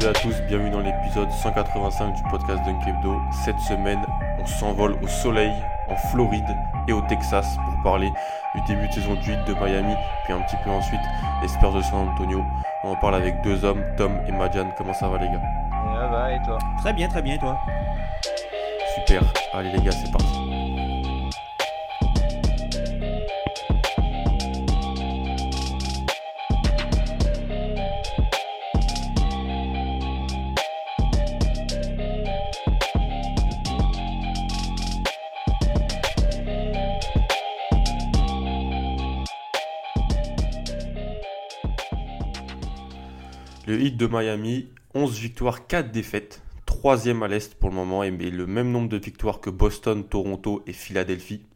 Salut à tous, bienvenue dans l'épisode 185 du podcast Dunk Hebdo. Cette semaine, on s'envole au soleil, en Floride et au Texas pour parler du début de saison du 8 de Miami, puis un petit peu ensuite les Spurs de San Antonio. On en parle avec deux hommes, Tom et Madian. Comment ça va les gars? Ça va et toi? Très bien, très bien, et toi? Super, allez les gars, c'est parti. Le hit de Miami, 11 victoires, 4 défaites, troisième à l'Est pour le moment, et le même nombre de victoires que Boston, Toronto et Philadelphie.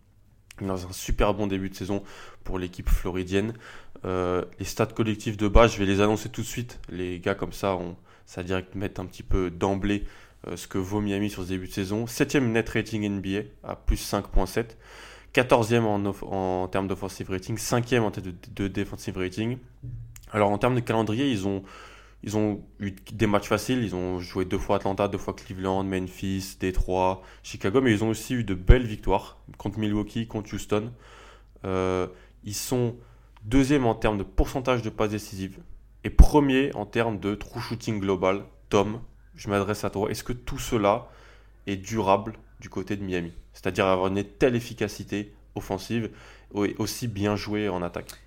Dans un super bon début de saison pour l'équipe floridienne. Euh, les stats collectifs de base, je vais les annoncer tout de suite. Les gars, comme ça, ça direct mettre un petit peu d'emblée euh, ce que vaut Miami sur ce début de saison. 7 net rating NBA à plus 5.7. 14e en, en termes d'offensive rating, 5e en termes de, de defensive rating. Alors en termes de calendrier, ils ont, ils ont eu des matchs faciles. Ils ont joué deux fois Atlanta, deux fois Cleveland, Memphis, Détroit, Chicago, mais ils ont aussi eu de belles victoires contre Milwaukee, contre Houston. Euh, ils sont deuxième en termes de pourcentage de passes décisives et premier en termes de true shooting global. Tom, je m'adresse à toi. Est-ce que tout cela est durable du côté de Miami? C'est-à-dire avoir une telle efficacité offensive et aussi bien joué en attaque?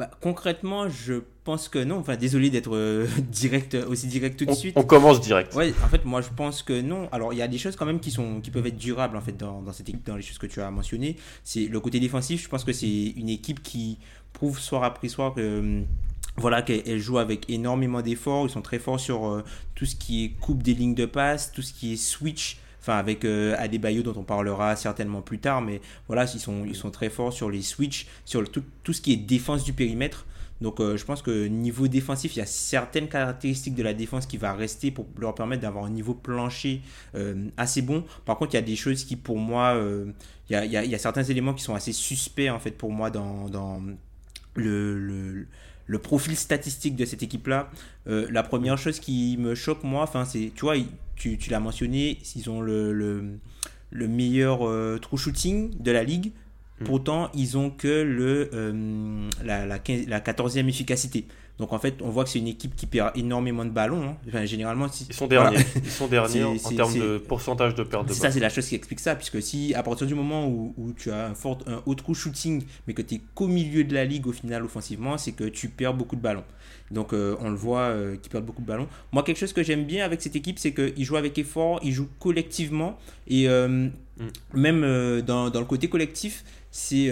Bah, Concrètement, je pense que non. Enfin, désolé d'être euh, direct, aussi direct tout de on, suite. on commence direct. Ouais, en fait, moi, je pense que non. Alors, il y a des choses quand même qui sont, qui peuvent être durables en fait dans, dans cette équipe, dans les choses que tu as mentionnées. C'est le côté défensif. Je pense que c'est une équipe qui prouve soir après soir que euh, voilà qu'elle joue avec énormément d'efforts. Ils sont très forts sur euh, tout ce qui est coupe des lignes de passe, tout ce qui est switch. Enfin, avec euh, Adebayo dont on parlera certainement plus tard, mais voilà, ils sont, ils sont très forts sur les switch, sur tout, tout ce qui est défense du périmètre. Donc euh, je pense que niveau défensif, il y a certaines caractéristiques de la défense qui va rester pour leur permettre d'avoir un niveau plancher euh, assez bon. Par contre, il y a des choses qui pour moi, il, y a, il y a- certains éléments qui sont assez suspects en fait pour moi dans, dans le, le profil statistique de cette équipe-là. Euh, la première chose qui me choque moi, enfin c'est, tu vois, tu, tu l'as mentionné, ils ont le, le, le meilleur euh, true shooting de la ligue. Mm. Pourtant, ils ont que le, euh, la, la, 15 la 14e efficacité. Donc en fait, on voit que c'est une équipe qui perd énormément de ballons. hein. Enfin, généralement, si- Ils sont voilà. derniers. Ils sont derniers en, termes de pourcentage de perte de balle. ça, c'est la chose qui explique ça, puisque si à partir du moment où, où tu as un, fort, un haut true shooting, mais que tu es qu'au milieu de la ligue au final offensivement, c'est que tu perds beaucoup de ballons. Donc euh, on le voit euh, qu'ils perdent beaucoup de ballons. Moi, quelque chose que j'aime bien avec cette équipe, c'est qu'ils jouent avec effort, ils jouent collectivement, et euh, même euh, dans, dans le côté collectif, c'est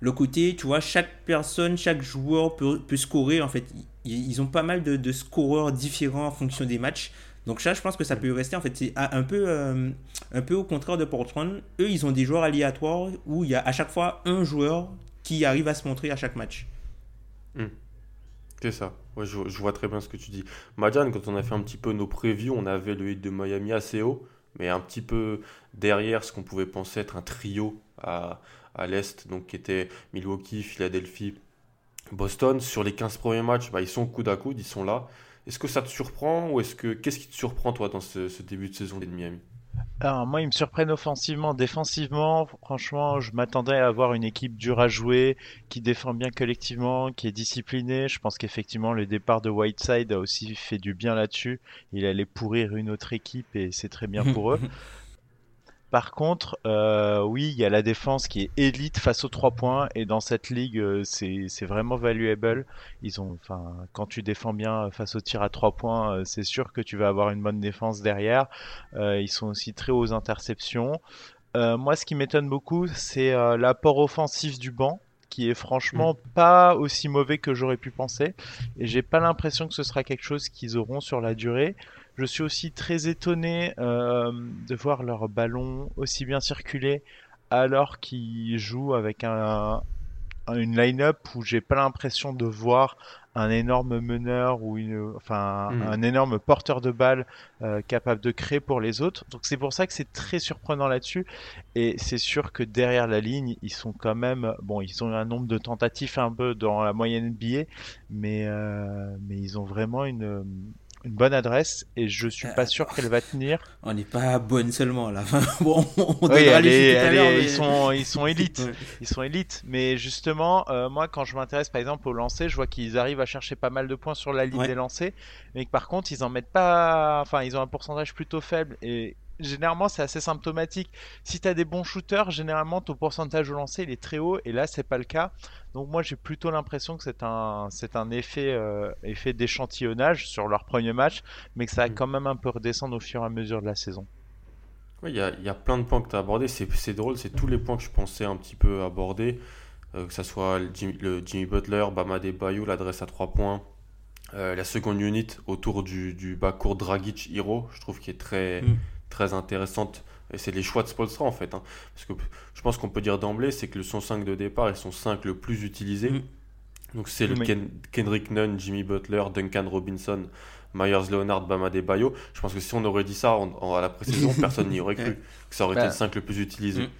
le côté, tu vois, chaque personne, chaque joueur peut, scorer. En fait, ils, ont pas mal de, scoreurs différents en fonction des matchs. Donc ça, je pense que ça peut rester. En fait, c'est un peu, euh, un peu au contraire de Portland. Eux, ils ont des joueurs aléatoires où il y a à chaque fois un joueur qui arrive à se montrer à chaque match. C'est ça. Je, je vois très bien ce que tu dis. Madiane, quand on a fait un petit peu nos previews, on avait le hit de Miami assez haut, mais un petit peu derrière ce qu'on pouvait penser être un trio à, à l'Est, donc qui était Milwaukee, Philadelphie, Boston. Sur les 15 premiers matchs, bah, ils sont coude à coude, ils sont là. Est-ce que ça te surprend ou est-ce que qu'est-ce qui te surprend toi dans ce, ce début de saison de Miami? Alors, moi, ils me surprennent offensivement. Défensivement, franchement, je m'attendais à avoir une équipe dure à jouer, qui défend bien collectivement, qui est disciplinée. Je pense qu'effectivement, le départ de Whiteside a aussi fait du bien là-dessus. Il allait pourrir une autre équipe et c'est très bien pour eux. Par contre, euh, oui, il y a la défense qui est élite face aux trois points et dans cette ligue, euh, c'est vraiment valuable. Ils ont, enfin, quand tu défends bien face au tir à trois points, euh, c'est sûr que tu vas avoir une bonne défense derrière. Euh, ils sont aussi très aux interceptions. Euh, moi, ce qui m'étonne beaucoup, c'est euh, l'apport offensif du banc, qui est franchement pas aussi mauvais que j'aurais pu penser. Et j'ai pas l'impression que ce sera quelque chose qu'ils auront sur la durée. Je suis aussi très étonné euh, de voir leur ballon aussi bien circuler alors qu'ils jouent avec un, une line-up où j'ai pas l'impression de voir un énorme meneur ou une, enfin, Mhm. un énorme porteur de balle euh, capable de créer pour les autres. Donc c'est pour ça que c'est très surprenant là-dessus. Et c'est sûr que derrière la ligne, ils sont quand même, bon, ils ont un nombre de tentatives un peu dans la moyenne NBA, mais euh, mais ils ont vraiment une une bonne adresse et je suis pas sûr qu'elle va tenir. On n'est pas bonne seulement là. Bon, on Oui, elle est- elle est- mais- ils sont ils sont élites. Ouais. Ils sont élites, mais justement, euh, moi, quand je m'intéresse par exemple au lancer, je vois qu'ils arrivent à chercher pas mal de points sur la ligne Ouais. des lancers, mais que par contre, ils en mettent pas. Enfin, ils ont un pourcentage plutôt faible et généralement, c'est assez symptomatique. Si tu as des bons shooters, généralement, ton pourcentage au lancer il est très haut, et là, c'est pas le cas. Donc moi, j'ai plutôt l'impression que c'est un c'est un effet euh, effet d'échantillonnage sur leur premier match, mais que ça va Mm. quand même un peu redescendre au fur et à mesure de la saison. Ouais, Il y a, il y a plein de points que tu as abordés. C'est c'est drôle, c'est tous les points que je pensais un petit peu aborder. euh, que ça soit le Jimmy, le Jimmy Butler, Bama Bayou, l'adresse à 3 points. euh, la seconde unit autour du, du backcourt Dragic Hero, je trouve qui est très, Mm. Très intéressante. Et c'est les choix de Spolstra en fait. hein. Parce que je pense qu'on peut dire d'emblée, c'est que le son 5 de départ est son 5 le plus utilisé. Mm. Donc c'est le. Ken- Kendrick Nunn, Jimmy Butler, Duncan Robinson, Myers Leonard, Bama Bayo. Je pense que si on aurait dit ça en- en- à la pré-saison, personne n'y aurait cru. Que ça aurait Bah. été le 5 le plus utilisé. Mm.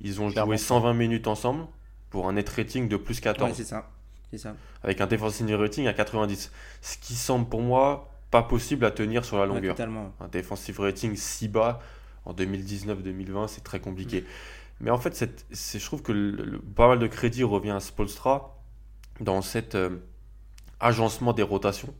Ils ont Clairement. joué 120 minutes ensemble pour un net rating de plus 14 Ouais, c'est ça. C'est ça. avec un defensive rating à 90. Ce qui semble pour moi pas possible à tenir sur la longueur. un defensive rating si bas en 2019-2020, c'est très compliqué. Mais en fait, cette- je trouve que le- le- pas mal de crédit revient à Spolstra dans cet euh, agencement des rotations.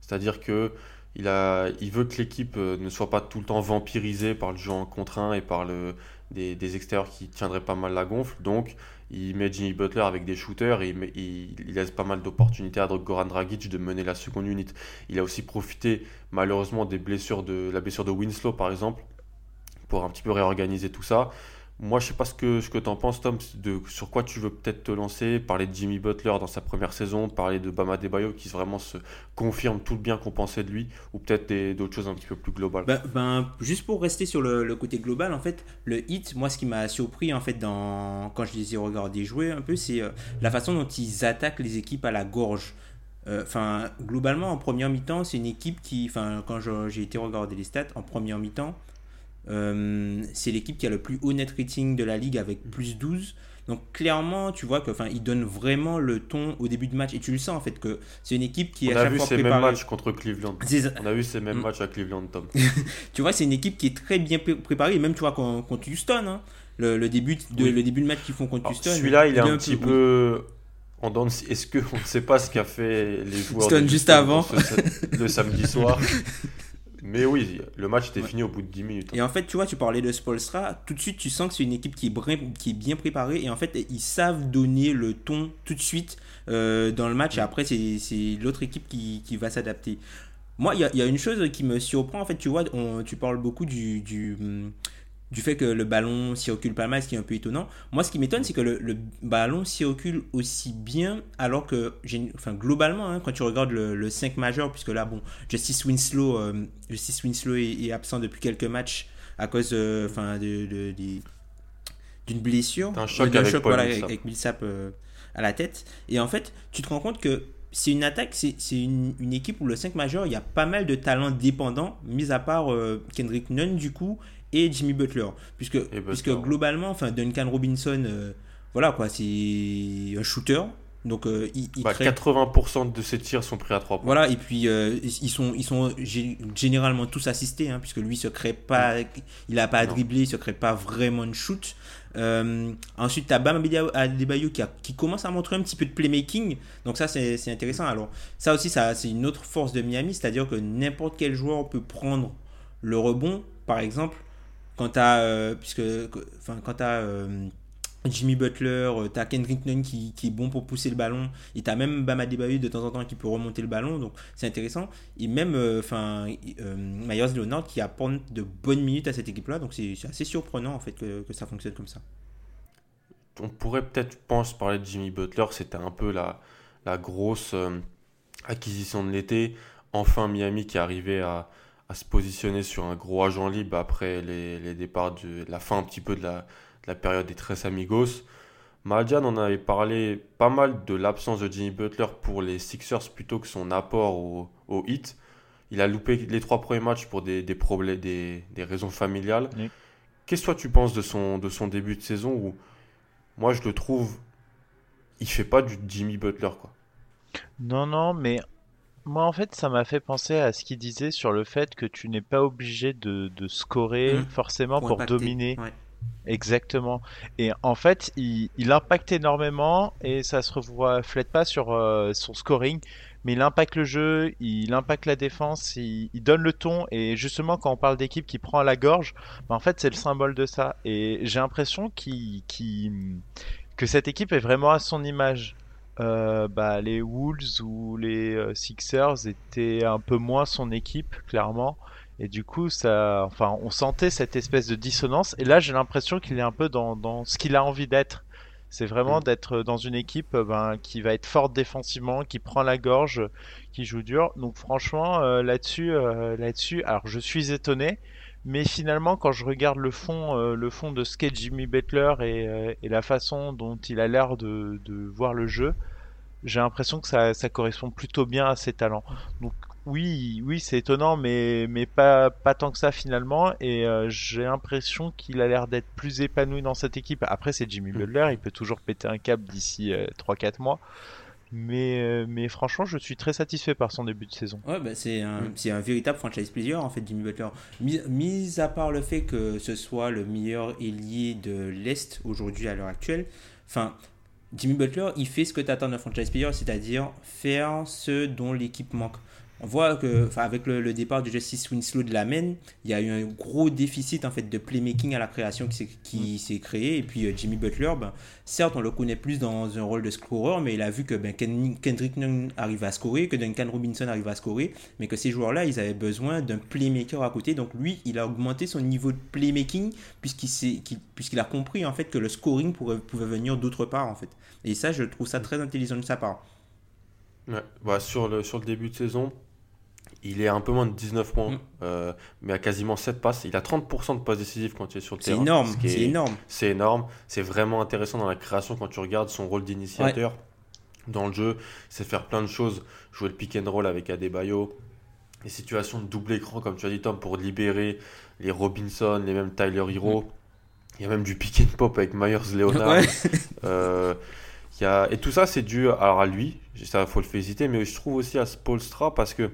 C'est-à-dire que il, a, il veut que l'équipe euh, ne soit pas tout le temps vampirisée par le jeu en contre 1 et par le, des, des extérieurs qui tiendraient pas mal la gonfle. Donc, il met Jimmy Butler avec des shooters et il, laisse pas mal d'opportunités à Goran Dragic de mener la seconde unité. Il a aussi profité malheureusement des blessures de la blessure de Winslow par exemple pour un petit peu réorganiser tout ça. Moi, je sais pas ce que, ce que tu en penses, Tom, de, sur quoi tu veux peut-être te lancer, parler de Jimmy Butler dans sa première saison, parler de Bama Debayo qui vraiment se confirme tout le bien qu'on pensait de lui, ou peut-être d'autres choses un petit peu plus globales. Ben, ben, juste pour rester sur le, côté global, en fait, le hit, moi, ce qui m'a surpris, en fait, dans, quand je les ai regardés jouer un peu, c'est euh, la façon dont ils attaquent les équipes à la gorge. Euh, Enfin, globalement, en première mi-temps, c'est une équipe qui, enfin, quand j'ai été regarder les stats, en première mi-temps, euh, c'est l'équipe qui a le plus haut net rating de la ligue avec plus 12. Donc clairement, tu vois que, enfin, ils donnent vraiment le ton au début de match et tu le sens en fait que c'est une équipe qui est On à a vu fois ces mêmes matchs contre Cleveland. On a vu ces mêmes Mm. matchs à Cleveland, Tom. Tu vois, c'est une équipe qui est très bien pré- préparée, et même tu vois con- contre Houston, hein, le, le début de, Oui. le début de match qu'ils font contre Alors, Houston. Celui-là, il est un un petit peu- de scie. Est-ce qu'on ne sait pas ce qu'a fait les joueurs Houston de juste avant. ce- le samedi soir? Mais oui, le match était Ouais. fini au bout de 10 minutes. Et en fait, tu vois, tu parlais de Spolstra, tout de suite, tu sens que c'est une équipe qui est, brin- qui est bien préparée, et en fait, ils savent donner le ton tout de suite euh, dans le match, et après, c'est l'autre équipe qui, qui va s'adapter. Moi, il y a, il y a une chose qui me surprend, en fait, tu vois, on- tu parles beaucoup du, du, hum, du fait que le ballon circule pas mal, ce qui est un peu étonnant. Moi, ce qui m'étonne, c'est que le, le ballon circule aussi bien, alors que, j'ai- enfin, globalement, hein, quand tu regardes le, le 5 majeur, puisque là, bon, Justice Winslow, euh, Justice Winslow est, est absent depuis quelques matchs à cause euh, enfin, de, d'une blessure. D'un choc avec Paul voilà, Millsap. avec Millsap euh, à la tête. Et en fait, tu te rends compte que c'est une attaque, c'est c'est une, une équipe où le 5 majeur, il y a pas mal de talents dépendants, mis à part Kendrick Nunn du coup et Jimmy Butler. Puisque, Butler, puisque globalement, enfin, Duncan Robinson, euh, voilà quoi, c'est un shooter. Donc euh, il, il Bah, crée- 80% de ses tirs sont pris à 3 points. voilà, et puis euh, ils sont, ils sont gé- généralement tous assistés, hein, puisque lui se crée pas, il a pas à dribbler, il se crée pas vraiment de shoot. Euh, ensuite, tu as Bam Adebayo qui, a- qui commence à montrer un petit peu de playmaking, donc ça c'est c'est intéressant. Alors, ça aussi, ça c'est une autre force de Miami, c'est-à-dire que n'importe quel joueur peut prendre le rebond, par exemple. Quand t'as, puisque, enfin, quand t'as Jimmy Butler, euh, t'as Kendrick Nunn qui, qui, est bon pour pousser le ballon, et t'as même Bama Debayu de temps en temps qui peut remonter le ballon, donc c'est intéressant. Et même euh, enfin euh, Myers Leonard qui apporte de bonnes minutes à cette équipe-là, donc c'est assez surprenant en fait que, ça fonctionne comme ça. On pourrait peut-être, pense, parler de Jimmy Butler, c'était un peu la, la grosse acquisition de l'été. Enfin Miami qui arrivait à, à, se positionner sur un gros agent libre après les, les départs de la fin un petit peu de la la période des Tres Amigos. Madjan en avait parlé pas mal de l'absence de Jimmy Butler pour les Sixers plutôt que son apport au, au hit. Il a loupé les trois premiers matchs pour des, problèmes, des, raisons familiales. Qu'est-ce que toi tu penses de son, de son début de saison où moi je le trouve, il fait pas du Jimmy Butler quoi? Non, non, mais moi en fait ça m'a fait penser à ce qu'il disait sur le fait que tu n'es pas obligé de, scorer mmh. forcément pour, dominer. Exactement. Et en fait, il, impacte énormément et ça se reflète pas sur euh, son scoring, mais il impacte le jeu, il impacte la défense, il, donne le ton. Et justement, quand on parle d'équipe qui prend à la gorge, bah, en fait, c'est le symbole de ça. Et j'ai l'impression que cette équipe est vraiment à son image. Euh, bah, les Wolves ou les euh, Sixers étaient un peu moins son équipe, clairement. Et du coup, ça, enfin, on sentait cette espèce de dissonance. Et là, j'ai l'impression qu'il est un peu dans, dans ce qu'il a envie d'être. C'est vraiment mm. d'être dans une équipe ben, qui va être forte défensivement, qui prend la gorge, qui joue dur. Donc franchement, euh, là-dessus, euh, là-dessus, alors je suis étonné, mais finalement, quand je regarde le fond, euh, le fond de ce qu'est Jimmy Butler et, et, la façon dont il a l'air de, de, voir le jeu, j'ai l'impression que ça, ça, correspond plutôt bien à ses talents. Donc oui, oui, c'est étonnant, mais, mais pas, pas tant que ça finalement. Et euh, j'ai l'impression qu'il a l'air d'être plus épanoui dans cette équipe. Après, c'est Jimmy mm. Butler, il peut toujours péter un câble d'ici 3-4 euh, mois. Mais, euh, mais franchement, je suis très satisfait par son début de saison. Ouais, bah, c'est un, mm. un, véritable franchise plaisir en fait, Jimmy Butler. Mis, à part le fait que ce soit le meilleur ailier de l'Est aujourd'hui à l'heure actuelle, enfin, Jimmy Butler, il fait ce que tu attends d'un franchise player, c'est-à-dire faire ce dont l'équipe manque on voit que, avec le, départ de Justice Winslow de la main, il y a eu un gros déficit en fait de playmaking à la création qui s'est mm. créé. Et puis euh, Jimmy Butler, ben, certes, on le connaît plus dans un rôle de scorer, mais il a vu que ben, Kendrick Nunn arrive à scorer, que Duncan Robinson arrive à scorer, mais que ces joueurs-là, ils avaient besoin d'un playmaker à côté. Donc lui, il a augmenté son niveau de playmaking puisqu'il a compris en fait que le scoring pouvait venir d'autre part en fait. Et ça, je trouve ça très intelligent de sa part. Ouais, bah, sur, le, sur le début de saison, il est un peu moins de 19 points, mm. euh, mais à quasiment 7 passes. Il a 30% de passes décisives quand il est sur le terrain. C'est énorme, c'est énorme. C'est énorme. C'est vraiment intéressant dans la création quand tu regardes son rôle d'initiateur dans le jeu. C'est faire plein de choses. Jouer le pick and roll avec Adebayo. Les situations de double écran, comme tu as dit, Tom, pour libérer les Robinson, les mêmes Tyler Hero. Mm. Il y a même du pick and pop avec Myers Leonard. Euh, y a... Et tout ça, c'est dû alors à lui. Ça, faut le féliciter. Mais je trouve aussi à Spolstra parce que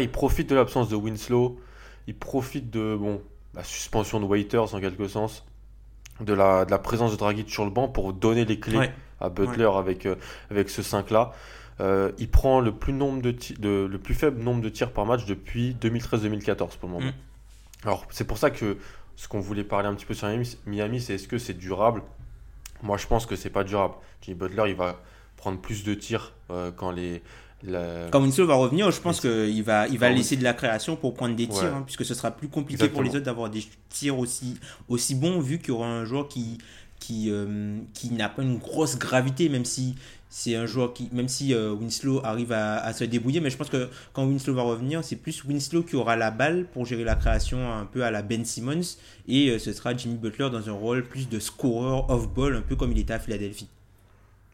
Il profite de l'absence de Winslow, il profite de bon, la suspension de Waiters en quelque sens, de la, de la présence de Dragic sur le banc pour donner les clés à Butler avec, euh, avec ce 5-là. Euh, il prend le plus, nombre de, de, le plus faible nombre de tirs par match depuis 2013-2014 pour le moment. Mm. Alors c'est pour ça que ce qu'on voulait parler un petit peu sur Miami, c'est est-ce que c'est durable? Moi je pense que c'est pas durable. Jimmy Butler il va prendre plus de tirs euh, quand les, quand Winslow va revenir, je pense qu'il va, il va laisser de la création pour prendre des tirs, hein, puisque ce sera plus compliqué pour les autres d'avoir des tirs aussi, aussi bons, vu qu'il y aura un joueur qui, qui, euh, qui n'a pas une grosse gravité, même si c'est un joueur qui, même si euh, Winslow arrive à, se débrouiller, mais je pense que quand Winslow va revenir, c'est plus Winslow qui aura la balle pour gérer la création un peu à la Ben Simmons, et euh, ce sera Jimmy Butler dans un rôle plus de scorer off-ball, un peu comme il était à Philadelphie.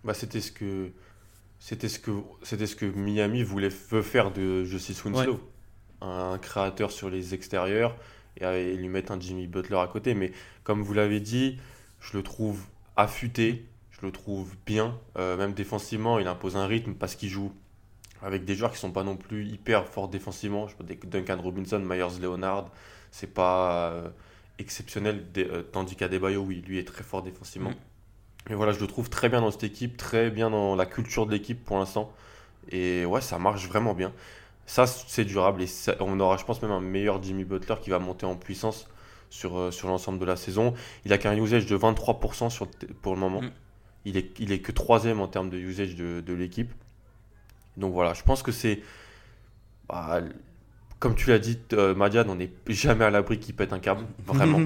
Bah, c'était ce que c'était ce que c'était ce que Miami voulait veut faire de Justice Winslow, un créateur sur les extérieurs et, lui mettre un Jimmy Butler à côté. Mais comme vous l'avez dit, je le trouve affûté, je le trouve bien, euh, même défensivement, il impose un rythme parce qu'il joue avec des joueurs qui sont pas non plus hyper forts défensivement. Je Duncan Robinson, Myers Leonard, c'est pas euh, exceptionnel, euh, tandis qu'Adebayo, oui, lui est très fort défensivement. Mm. Et voilà, je le trouve très bien dans cette équipe, très bien dans la culture de l'équipe pour l'instant. Et ouais, ça marche vraiment bien. Ça, c'est durable. Et on aura, je pense, même un meilleur Jimmy Butler qui va monter en puissance sur, euh, sur l'ensemble de la saison. Il a qu'un usage de 23% sur, pour le moment. Mm. Il, est, il est que troisième en termes de usage de, de l'équipe. Donc voilà, je pense que c'est. bah, comme tu l'as dit, euh, Madiane, on n'est jamais à l'abri qu'il pète un câble. Vraiment.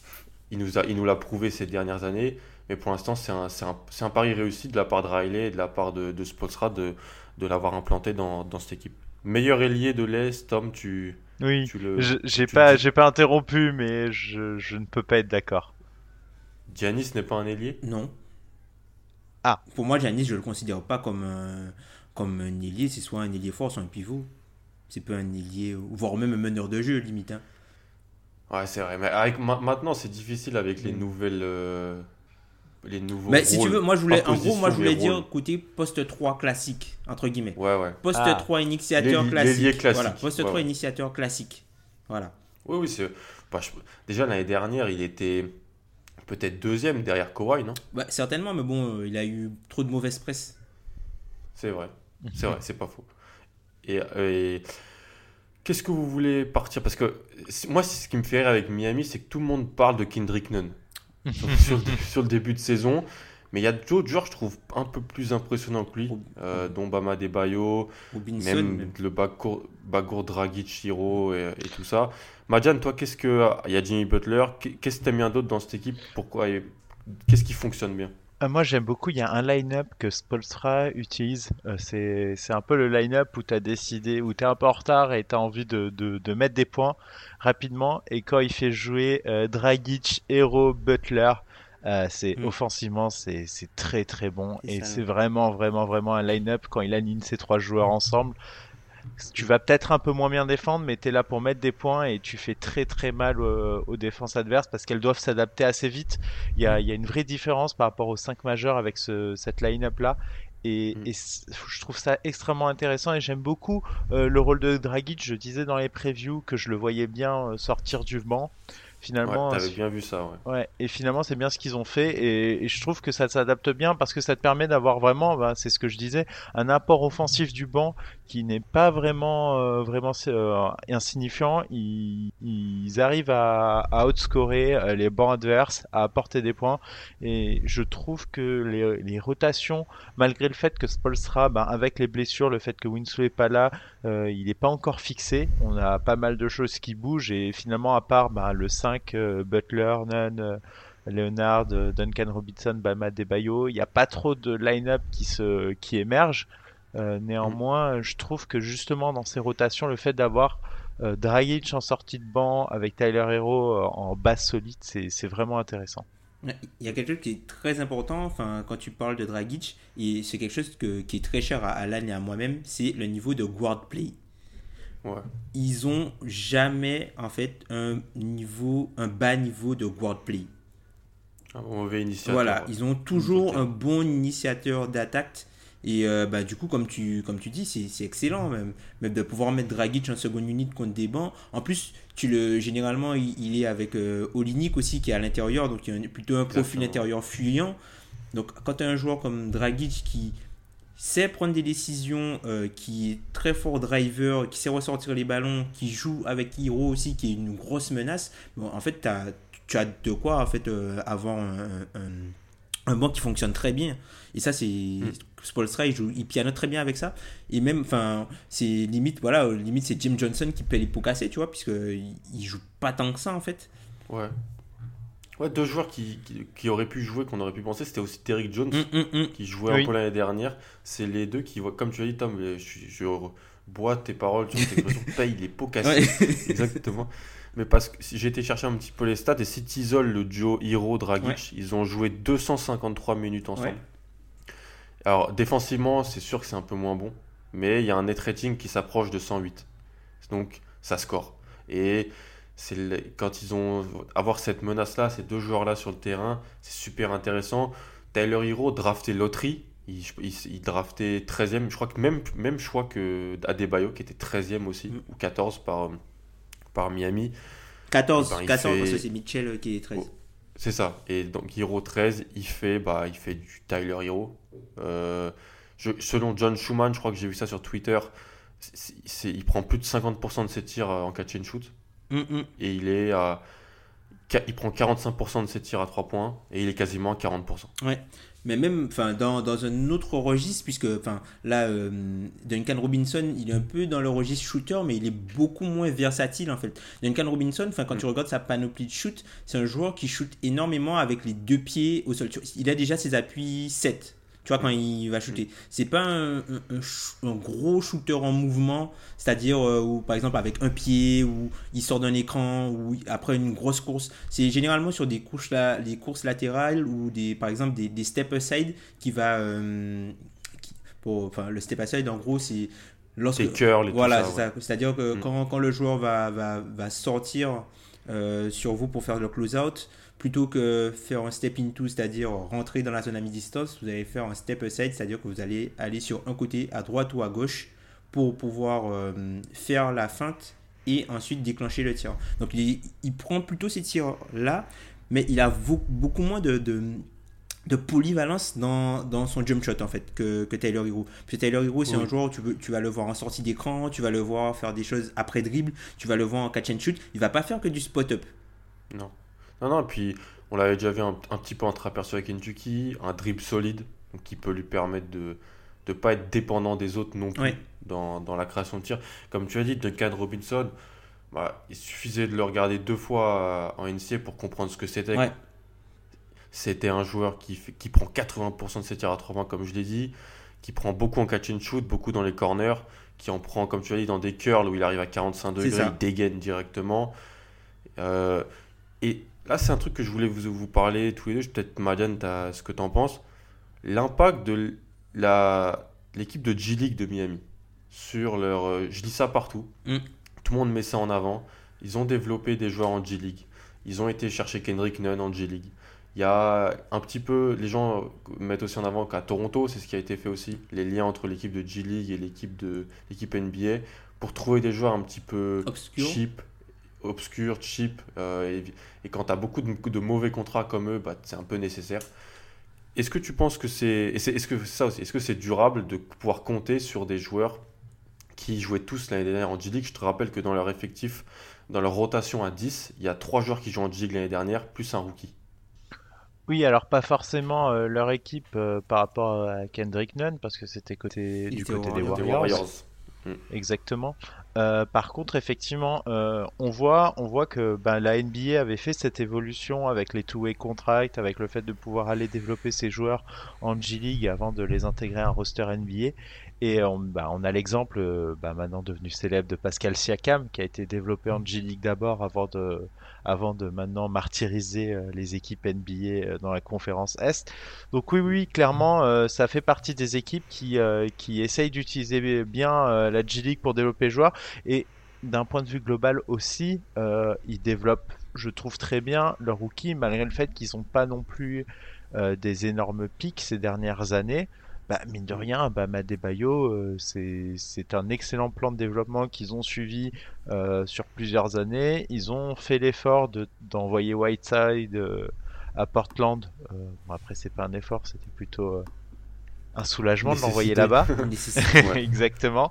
il nous a, il nous l'a prouvé ces dernières années. Mais pour l'instant, c'est un, pari réussi de la part de Riley et de la part de, de Spoelstra de, de l'avoir implanté dans, dans cette équipe. Meilleur ailier de l'Est, Tom, tu, Oui, tu le. je- j'ai pas, j'ai pas interrompu, mais je, je ne peux pas être d'accord. Giannis n'est pas un ailier? Non. Ah. Pour moi, Giannis, je le considère pas comme un, comme un ailier. C'est soit un ailier fort, soit un pivot. C'est pas un ailier, voire même un meneur de jeu, limite. hein. Ouais, c'est vrai. Mais avec, maintenant, c'est difficile avec les Mm. nouvelles. euh, les nouveaux. Mais si tu veux, moi je voulais, Pas en gros, moi je voulais dire côté poste 3 classique, entre guillemets. Ouais, ouais. Poste Ah. 3 initiateur L'ailier- classique. classique. Voilà, poste Ouais, 3 ouais. initiateur classique. Voilà. Oui, oui, c'est. bah, je- Déjà, l'année dernière, il était peut-être deuxième derrière Kawhi, non? Bah, certainement, mais bon, euh, il a eu trop de mauvaise presse. C'est vrai. C'est vrai, c'est pas faux. Et, et qu'est-ce que vous voulez partir? Parce que moi, c'est ce qui me fait rire avec Miami, c'est que tout le monde parle de Kendrick Nunn sur, sur le, sur le début de saison. Mais il y a d'autres joueurs, je trouve, un peu plus impressionnants que lui, euh, dont Bama Debayo, même même. le Bagour, Bagour Dragic, Hiro et, et tout ça. Madjan, toi, qu'est-ce que. Il y a Jimmy Butler, qu'est- qu'est-ce que t'aimes bien d'autre dans cette équipe? Pourquoi Qu'est-ce qui fonctionne bien? Euh, moi, j'aime beaucoup. Il y a un line-up que Spolstra utilise. Euh, c'est, c'est un peu le line-up où tu as décidé, où tu es un peu en retard et tu as envie de, de, de mettre des points rapidement. Et quand il fait jouer euh, Dragic, Hero, Butler, euh, c'est Mm. offensivement, c'est, c'est très très bon. Et c'est vraiment, vraiment, vraiment un line-up quand il aligne ces trois joueurs ensemble. Tu vas peut-être un peu moins bien défendre, mais tu es là pour mettre des points et tu fais très très mal aux, aux défenses adverses parce qu'elles doivent s'adapter assez vite. Il y a, il y a une vraie différence par rapport aux 5 majeurs avec ce, cette line-up là. Et, Mm. et je trouve ça extrêmement intéressant et j'aime beaucoup euh, le rôle de Dragic. Je disais dans les previews que je le voyais bien euh, sortir du banc. Finalement, Ouais, T'avais bien vu ça, ouais. Ouais, et finalement c'est bien ce qu'ils ont fait et, et je trouve que ça s'adapte bien parce que ça te permet d'avoir vraiment, bah, c'est ce que je disais, un apport offensif du banc qui n'est pas vraiment euh, vraiment euh, insignifiant. Ils, arrivent à, outscorer euh, les bancs adverses, à apporter des points et je trouve que les, rotations, malgré le fait que Spolstra, ben, avec les blessures, le fait que Winslow est pas là, il n'est pas encore fixé. On a pas mal de choses qui bougent et finalement à part ben, le 5 euh, Butler, Nunn, Leonard, Duncan Robinson, Bama Debayo, il n'y a pas trop de line-up qui se qui émerge. Euh, néanmoins, je trouve que justement dans ces rotations, le fait d'avoir euh, Dragic en sortie de banc avec Tyler Hero euh, en base solide, c'est vraiment intéressant. Il y a quelque chose qui est très important, enfin, quand tu parles de Dragic, et c'est quelque chose que- qui est très cher à Alan et à moi-même, c'est le niveau de guard play. ouais. Ils ont jamais, en fait, un niveau, un bas niveau de guard play. Un mauvais initiateur. Voilà, ouais. ils ont toujours un bon initiateur d'attaque. Et euh, bah, du coup, comme tu, comme tu dis, c'est excellent même, même de pouvoir mettre Dragic en seconde unité contre des bancs. En plus, tu le, généralement, il, il est avec euh, Olinik aussi qui est à l'intérieur, donc il y a un- plutôt un profil Exactement. intérieur fuyant. Donc quand tu as un joueur comme Dragic qui sait prendre des décisions, euh, qui est très fort driver, qui sait ressortir les ballons, qui joue avec Hiro aussi, qui est une grosse menace, bon, en fait, t'as- tu as de quoi en fait, euh, avoir un, un, un banc qui fonctionne très bien. Et ça, c'est. Spolstra, il, joue, il pianote très bien avec ça. Et même, enfin, c'est limite, voilà, limite, c'est Jim Johnson qui paie les pots cassés, tu vois, puisqu'il il joue pas tant que ça, en fait. Ouais. Ouais, deux joueurs qui, qui, qui auraient pu jouer, qu'on aurait pu penser, c'était aussi Derrick Jones, Hum, hum, hum. qui jouait Oui. un peu l'année dernière. C'est les deux qui, voient- comme tu as dit, Tom, je, je bois tes paroles sur tes paye les pots cassés. Ouais. Exactement. Mais parce que si j'ai été chercher un petit peu les stats, et si tu isoles le duo Hiro Dragic, Ouais. ils ont joué 253 minutes ensemble. Ouais. Alors, défensivement, c'est sûr que c'est un peu moins bon, mais il y a un net rating qui s'approche de 108. Donc, ça score. Et c'est le- quand ils ont avoir cette menace-là, ces deux joueurs-là sur le terrain, c'est super intéressant. Tyler Hero, drafté loterie, il, il, il draftait 13e, je crois que même, même choix que Adebayo, qui était 13e aussi, Mm. ou 14 par, par Miami. 14, Ben, il 14 fait- parce que c'est Mitchell euh, qui est 13. C'est ça. Et donc Hero 13, il fait, bah, il fait du Tyler Hero. Euh, je- selon John Schumann, je crois que j'ai vu ça sur Twitter, il prend plus de 50% de ses tirs euh, en catch and shoot. Et il est à. il prend 45% de ses tirs à 3 points et il est quasiment à 40%. Ouais. Mais même enfin, dans, dans un autre registre, puisque enfin, là, euh, Duncan Robinson, il est un peu dans le registre shooter, mais il est beaucoup moins versatile en fait. Duncan Robinson, enfin, quand tu regardes sa panoplie de shoot, c'est un joueur qui shoot énormément avec les deux pieds au sol. Il a déjà ses appuis 7 tu vois, quand il va shooter. C'est pas un, un, gros shooter en mouvement, c'est-à-dire, euh, par exemple, avec un pied, ou il sort d'un écran, ou après une grosse course. C'est généralement sur des, couches là, des courses latérales, ou des, par exemple des, des step aside qui va. Euh, pour, enfin, le step aside, en gros, c'est. Lorsque, les voilà, c'est ça. C'est-à-dire que mm. quand, quand, le joueur va, va, va sortir euh, sur vous pour faire le close-out, plutôt que faire un step into, c'est-à-dire rentrer dans la zone à mi-distance, vous allez faire un step aside, c'est-à-dire que vous allez aller sur un côté, à droite ou à gauche, pour pouvoir euh, faire la feinte et ensuite déclencher le tir. Donc il, il prend plutôt ces tirs-là, mais il a beaucoup moins de, de, polyvalence dans, dans, son jump shot en fait que, que Tyler Hero. Parce que Tyler Hero, c'est un joueur où tu, tu, vas le voir en sortie d'écran, tu vas le voir faire des choses après dribble, tu vas le voir en catch and shoot. Il va pas faire que du spot-up. Non. Non, non, puis on l'avait déjà vu un, petit peu entreaperçu avec Kentucky, un dribble solide qui peut lui permettre de ne pas être dépendant des autres non plus dans, dans, la création de tir. Comme tu as dit, Duncan Robinson, bah, il suffisait de le regarder deux fois en NCA pour comprendre ce que c'était. C'était un joueur qui, fait, qui prend 80% de ses tirs à 3 points, comme je l'ai dit, qui prend beaucoup en catch and shoot, beaucoup dans les corners, qui en prend, comme tu as dit, dans des curls où il arrive à 45 degrés, il dégaine directement. Euh, et là, c'est un truc que je voulais vous, vous parler tous les deux. Peut-être, Marianne, as, ce que tu en penses. L'impact de l'équipe de G-League de Miami sur leur. Euh, je dis ça partout. Mm. Tout le monde met ça en avant. Ils ont développé des joueurs en G-League. Ils ont été chercher Kendrick Nunn en G-League. Il y a un petit peu. Les gens mettent aussi en avant qu'à Toronto, c'est ce qui a été fait aussi. Les liens entre l'équipe de G-League et l'équipe NBA pour trouver des joueurs un petit peu cheap obscur, cheap, euh, et, quand tu as beaucoup de, de, mauvais contrats comme eux, bah, c'est un peu nécessaire. Est-ce que tu penses que c'est. Est-ce que ça aussi, est-ce que c'est durable de pouvoir compter sur des joueurs qui jouaient tous l'année dernière en G-League? Je te rappelle que dans leur effectif, dans leur rotation à 10, il y a trois joueurs qui jouent en G-League l'année dernière, plus un rookie. Oui, alors pas forcément euh, leur équipe euh, par rapport à Kendrick Nunn, parce que c'était côté, du côté des Warriors. Exactement. Euh, par contre, effectivement, euh, on voit, on voit que ben, la NBA avait fait cette évolution avec les two-way contracts, avec le fait de pouvoir aller développer ses joueurs en G League avant de les intégrer à un roster NBA. Et on, bah, on a l'exemple euh, bah, maintenant devenu célèbre de Pascal Siakam qui a été développé en G League d'abord avant de, avant de maintenant martyriser euh, les équipes NBA euh, dans la conférence Est. Donc oui, oui, clairement, ça fait partie des équipes qui, qui essayent d'utiliser bien la G League pour développer les joueurs. Et d'un point de vue global aussi, ils développent, je trouve très bien, leurs rookies, malgré le fait qu'ils n'ont pas non plus des énormes pics ces dernières années. Bah, mine de rien, bah, Madebayo, euh, c'est un excellent plan de développement qu'ils ont suivi euh, sur plusieurs années. Ils ont fait l'effort d'envoyer Whiteside euh, à Portland. bon, après, c'est pas un effort, c'était plutôt un soulagement de l'envoyer là-bas. Exactement.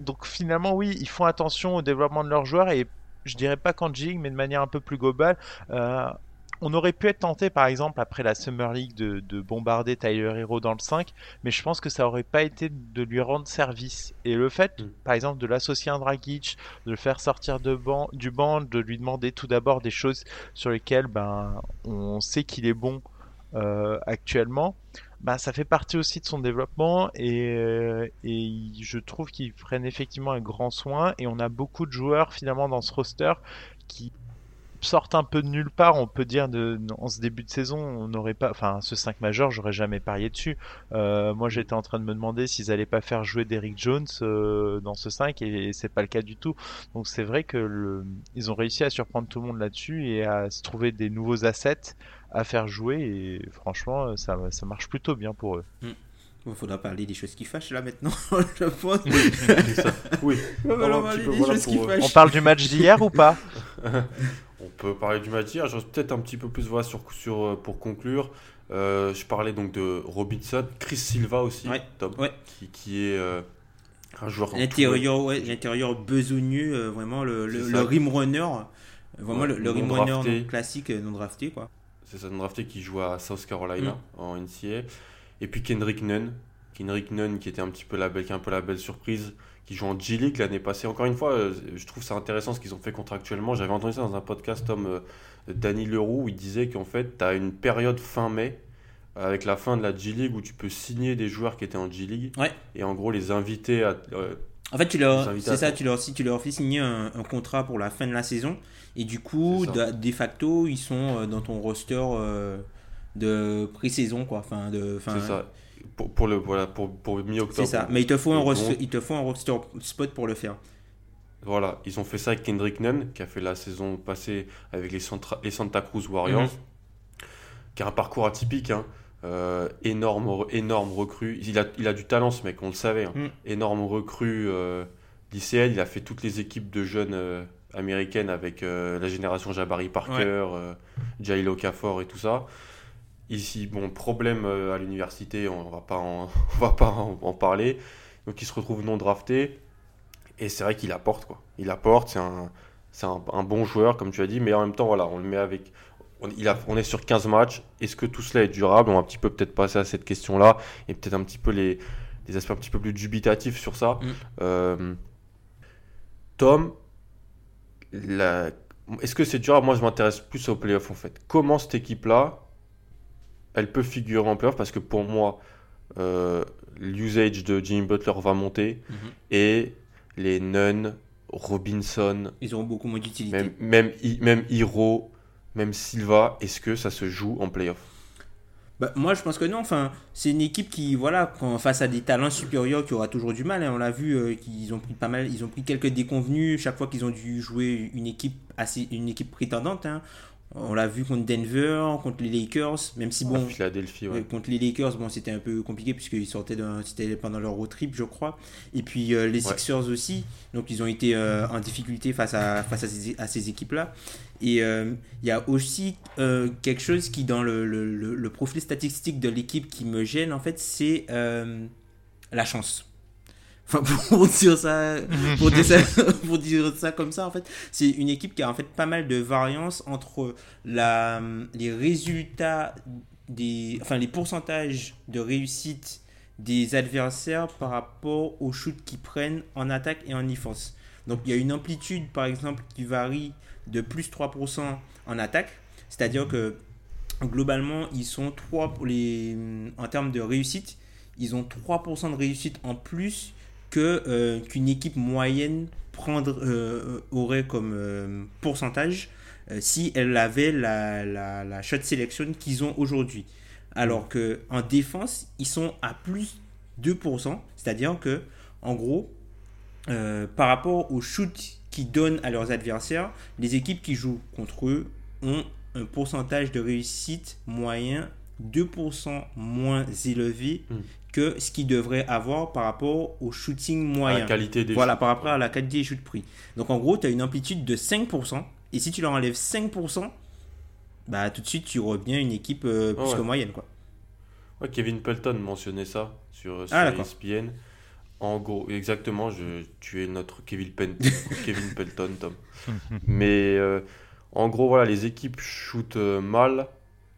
donc finalement, oui, ils font attention au développement de leurs joueurs et je dirais pas qu'en jig, mais de manière un peu plus globale on aurait pu être tenté, par exemple, après la Summer League, de, bombarder Tyler Hero dans le 5, mais je pense que ça aurait pas été de lui rendre service. Et le fait, mm. par exemple, de l'associer à un Dragic, de le faire sortir de du banc, de lui demander tout d'abord des choses sur lesquelles ben, on sait qu'il est bon euh, actuellement, ben, ça fait partie aussi de son développement et, euh, et je trouve qu'il prenne effectivement un grand soin et on a beaucoup de joueurs finalement dans ce roster qui sortent un peu de nulle part, on peut dire, de, en ce début de saison, on n'aurait pas, enfin, ce 5 majeur, j'aurais jamais parié dessus. Euh, moi, j'étais en train de me demander s'ils allaient pas faire jouer Derrick Jones euh, dans ce 5 et, c'est pas le cas du tout. Donc, c'est vrai que le, ils ont réussi à surprendre tout le monde là-dessus et à se trouver des nouveaux assets à faire jouer et franchement, ça, ça marche plutôt bien pour eux. Mm. Il faudra parler des choses qui fâchent là maintenant, je pense. Oui, On parle du match d'hier ou pas? peut parler du match d'hier. J'ose peut-être un petit peu plus voir sur, sur, euh, pour conclure. Euh, je parlais donc de Robinson, Chris Silva aussi, Qui, qui, est euh, un joueur. L'intérieur, ouais, l'intérieur besogneux, vraiment le, le, rim runner. Vraiment le, le non rim runner drafté. non classique, non drafté quoi. C'est ça, drafté qui joue à South Carolina Mm. en NCA. Et puis Kendrick Nunn. Kendrick Nunn qui était un petit peu la belle, qui est un peu la belle surprise, qui joue en G League l'année passée. Encore une fois, euh, je trouve ça intéressant ce qu'ils ont fait contractuellement. J'avais entendu ça dans un podcast Tom euh, de Danny Leroux où il disait qu'en fait, tu as une période fin mai avec la fin de la G League où tu peux signer des joueurs qui étaient en G League Ouais. et en gros les inviter à. euh, En fait, tu leur, c'est ça, tu leur, si tu leur fais signer un, un contrat pour la fin de la saison, et du coup, de, de facto, ils sont euh, dans ton roster euh, de pré-saison, quoi. Enfin, de, enfin, c'est ça. Pour, pour le, voilà, pour, pour mi-octobre. C'est ça. Mais il te faut un roster, donc- il te faut un roster spot pour le faire. Voilà, ils ont fait ça avec Kendrick Nunn, qui a fait la saison passée avec les, Santa, les Santa Cruz Warriors, Mhm. qui a un parcours atypique, hein. Euh, énorme, énorme recrue. Il a, il a du talent, ce mec, on le savait. hein. Mhm. Énorme recrue euh, lycéenne, il a fait toutes les équipes de jeunes euh, américaines avec euh, la génération Jabari Parker, Ouais. Jail Okafor et tout ça. Ici, bon, problème euh, à l'université, on va pas en, on va pas en, en parler. Donc il se retrouve non drafté. Et c'est vrai qu'il apporte, quoi. Il apporte, c'est un, c'est un, un bon joueur, comme tu as dit, mais en même temps, voilà, on le met avec. On, il a, on est sur 15 matchs. Est-ce que tout cela est durable? On va un petit peu peut-être passer à cette question-là et peut-être un petit peu les, les aspects un petit peu plus dubitatifs sur ça. Mm. Euh, Tom, la- est-ce que c'est durable? Moi, je m'intéresse plus aux playoffs en fait. Comment cette équipe-là, elle peut figurer en playoffs Parce que pour moi, euh, l'usage de Jimmy Butler va monter Mhm. et les Nunn, Robinson, Ils auront beaucoup moins d'utilité. même, même, même Hiro, même Silva, est-ce que ça se joue en playoff? Bah, moi, je pense que non. Enfin, c'est une équipe qui, voilà, quand face à des talents supérieurs, qui aura toujours du mal. hein. On l'a vu, euh, qu'ils ont pris pas mal, ils ont pris quelques déconvenus chaque fois qu'ils ont dû jouer une équipe assez, une équipe prétendante. hein. On l'a vu contre Denver, contre les Lakers, même si bon, Philadelphie, ouais. Euh, contre les Lakers, bon, c'était un peu compliqué puisqu'ils sortaient d'un, c'était pendant leur road trip, je crois. Et puis euh, les Ouais. Sixers aussi, donc ils ont été euh, en difficulté face à face à ces, équipes-là. Et euh, il y a aussi quelque chose qui dans le, le, le- le profil statistique de l'équipe qui me gêne en fait, c'est la chance. Enfin, pour dire ça, pour dire ça, pour dire ça comme ça, en fait, c'est une équipe qui a en fait pas mal de variance entre la, les résultats des, enfin les pourcentages de réussite des adversaires par rapport aux shoots qu'ils prennent en attaque et en défense. Donc il y a une amplitude par exemple qui varie de plus 3% en attaque, c'est-à-dire que globalement ils sont 3 pour les, en termes de réussite, ils ont 3% de réussite en plus euh, qu'une équipe moyenne prendre, euh, aurait comme euh, pourcentage si elle avait la, la, la shot selection qu'ils ont aujourd'hui. Alors que en défense, ils sont à plus 2%, c'est-à-dire que en gros, par rapport au shoot qu'ils donnent à leurs adversaires, les équipes qui jouent contre eux ont un pourcentage de réussite moyen 2% moins élevé Mm. que ce qu'ils devraient avoir par rapport au shooting À moyen. la qualité des Voilà, shoots. par rapport à la qualité des shoots pris. Donc en gros, tu as une amplitude de 5%. Et si tu leur enlèves 5%, bah tout de suite, tu reviens une équipe euh, plus Ouais. que moyenne. Quoi. Ouais, Kevin Pelton mentionnait ça sur, sur Ah, d'accord. ESPN. En gros, exactement, je, tu es notre Kevin, Pen- Kevin Pelton, Tom. Mais euh, en gros, voilà, les équipes shootent euh, mal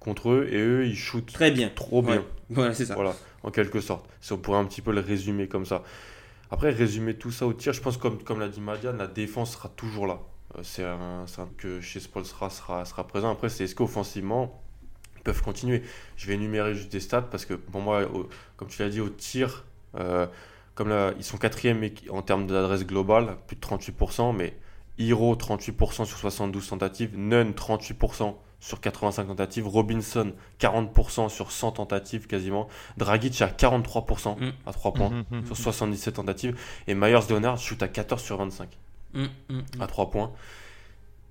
contre eux et eux, ils shootent Très bien. trop bien. Ouais. Voilà, c'est ça. Voilà, en quelque sorte. Si on pourrait un petit peu le résumer comme ça. Après, résumer tout ça au tir, je pense comme, comme l'a dit Madiane, la défense sera toujours là. Euh, C'est un, un que chez Spolstra sera, sera présent. Après, c'est est-ce qu'offensivement, ils peuvent continuer? Je vais énumérer juste des stats parce que pour moi, au- comme tu l'as dit, au tir, euh, comme là, ils sont quatrième en termes d'adresse globale, plus de 38%, mais Hero 38% sur 72 tentatives, Nunn 38% sur 85 tentatives, Robinson 40% sur 100 tentatives quasiment, Dragic à 43% Mm. à 3 points Mhm. sur 77 tentatives, et Myers Leonard shoot à 14 sur 25 Mm, mm, mm. à 3 points.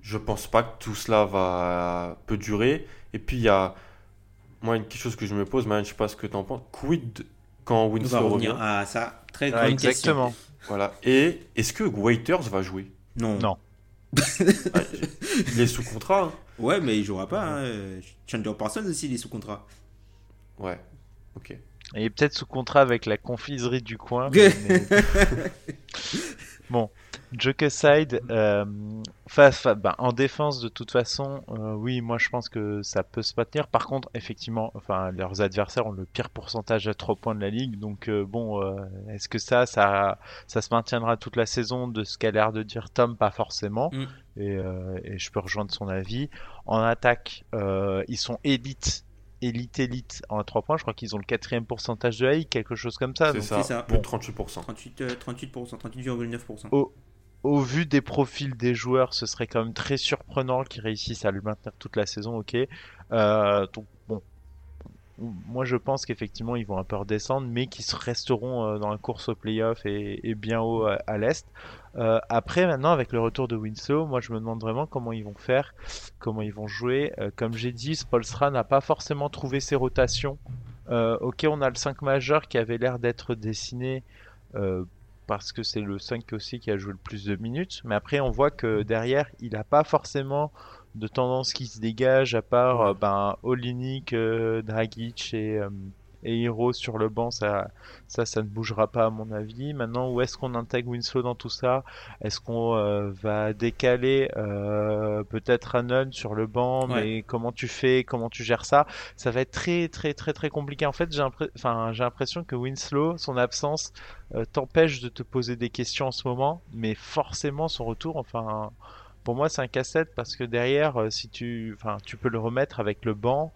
Je pense pas que tout cela va peut durer. Et puis il y a moi une quelque chose que je me pose, mais je sais pas ce que tu en penses. Quid quand Winslow revenir revient? à ça. Très Ah, grande exactement. Voilà. Et est-ce que Waiters va jouer? Non. Non. Il est sous contrat. hein. Ouais, mais il jouera pas. Hein. Chandler Parsons aussi, il est sous contrat. Ouais. Ok. Et peut-être sous contrat avec la confiserie du coin. mais- bon, Joker side, euh, face, bah, en défense de toute façon, euh, oui, moi je pense que ça peut se maintenir. Par contre, effectivement, enfin, leurs adversaires ont le pire pourcentage à 3 points de la ligue, donc euh, bon, euh, est-ce que ça, ça, ça se maintiendra toute la saison de ce qu'a l'air de dire Tom? Pas forcément. Mm. Et, euh, et je peux rejoindre son avis. En attaque, euh, ils sont élite, élite, élite en 3 points. Je crois qu'ils ont le quatrième pourcentage de la ligue, quelque chose comme ça. C'est ça, plus de Bon. 38%. 38, euh, 38%, 38,9%. Oh. Au vu des profils des joueurs, ce serait quand même très surprenant qu'ils réussissent à le maintenir toute la saison, ok. Euh, donc bon, moi je pense qu'effectivement ils vont un peu redescendre, mais qu'ils resteront euh, dans la course au playoff et, bien haut à, à l'est. Euh, après maintenant avec le retour de Winslow, moi je me demande vraiment comment ils vont faire, comment ils vont jouer. Euh, comme j'ai dit, Spolstra n'a pas forcément trouvé ses rotations. Euh, ok, on a le 5 majeur qui avait l'air d'être dessiné. Parce que c'est le 5 aussi qui a joué le plus de minutes. Mais après, on voit que derrière, il n'a pas forcément de tendance qui se dégage, à part euh, ben, Olinik, euh, Dragic et, euh, et Hiro sur le banc. Ça, ça, ça ne bougera pas à mon avis. Maintenant, où est-ce qu'on intègre Winslow dans tout ça? Est-ce qu'on euh, va décaler euh, peut-être Hannon sur le banc? Ouais. Mais comment tu fais? Comment tu gères ça? Ça va être très, très, très, très compliqué. En fait, j'ai enfin, l'impression que Winslow, son absence, euh, t'empêche de te poser des questions en ce moment, mais forcément son retour, enfin, pour moi c'est un cassette parce que derrière, si tu, enfin, tu peux le remettre avec le banc,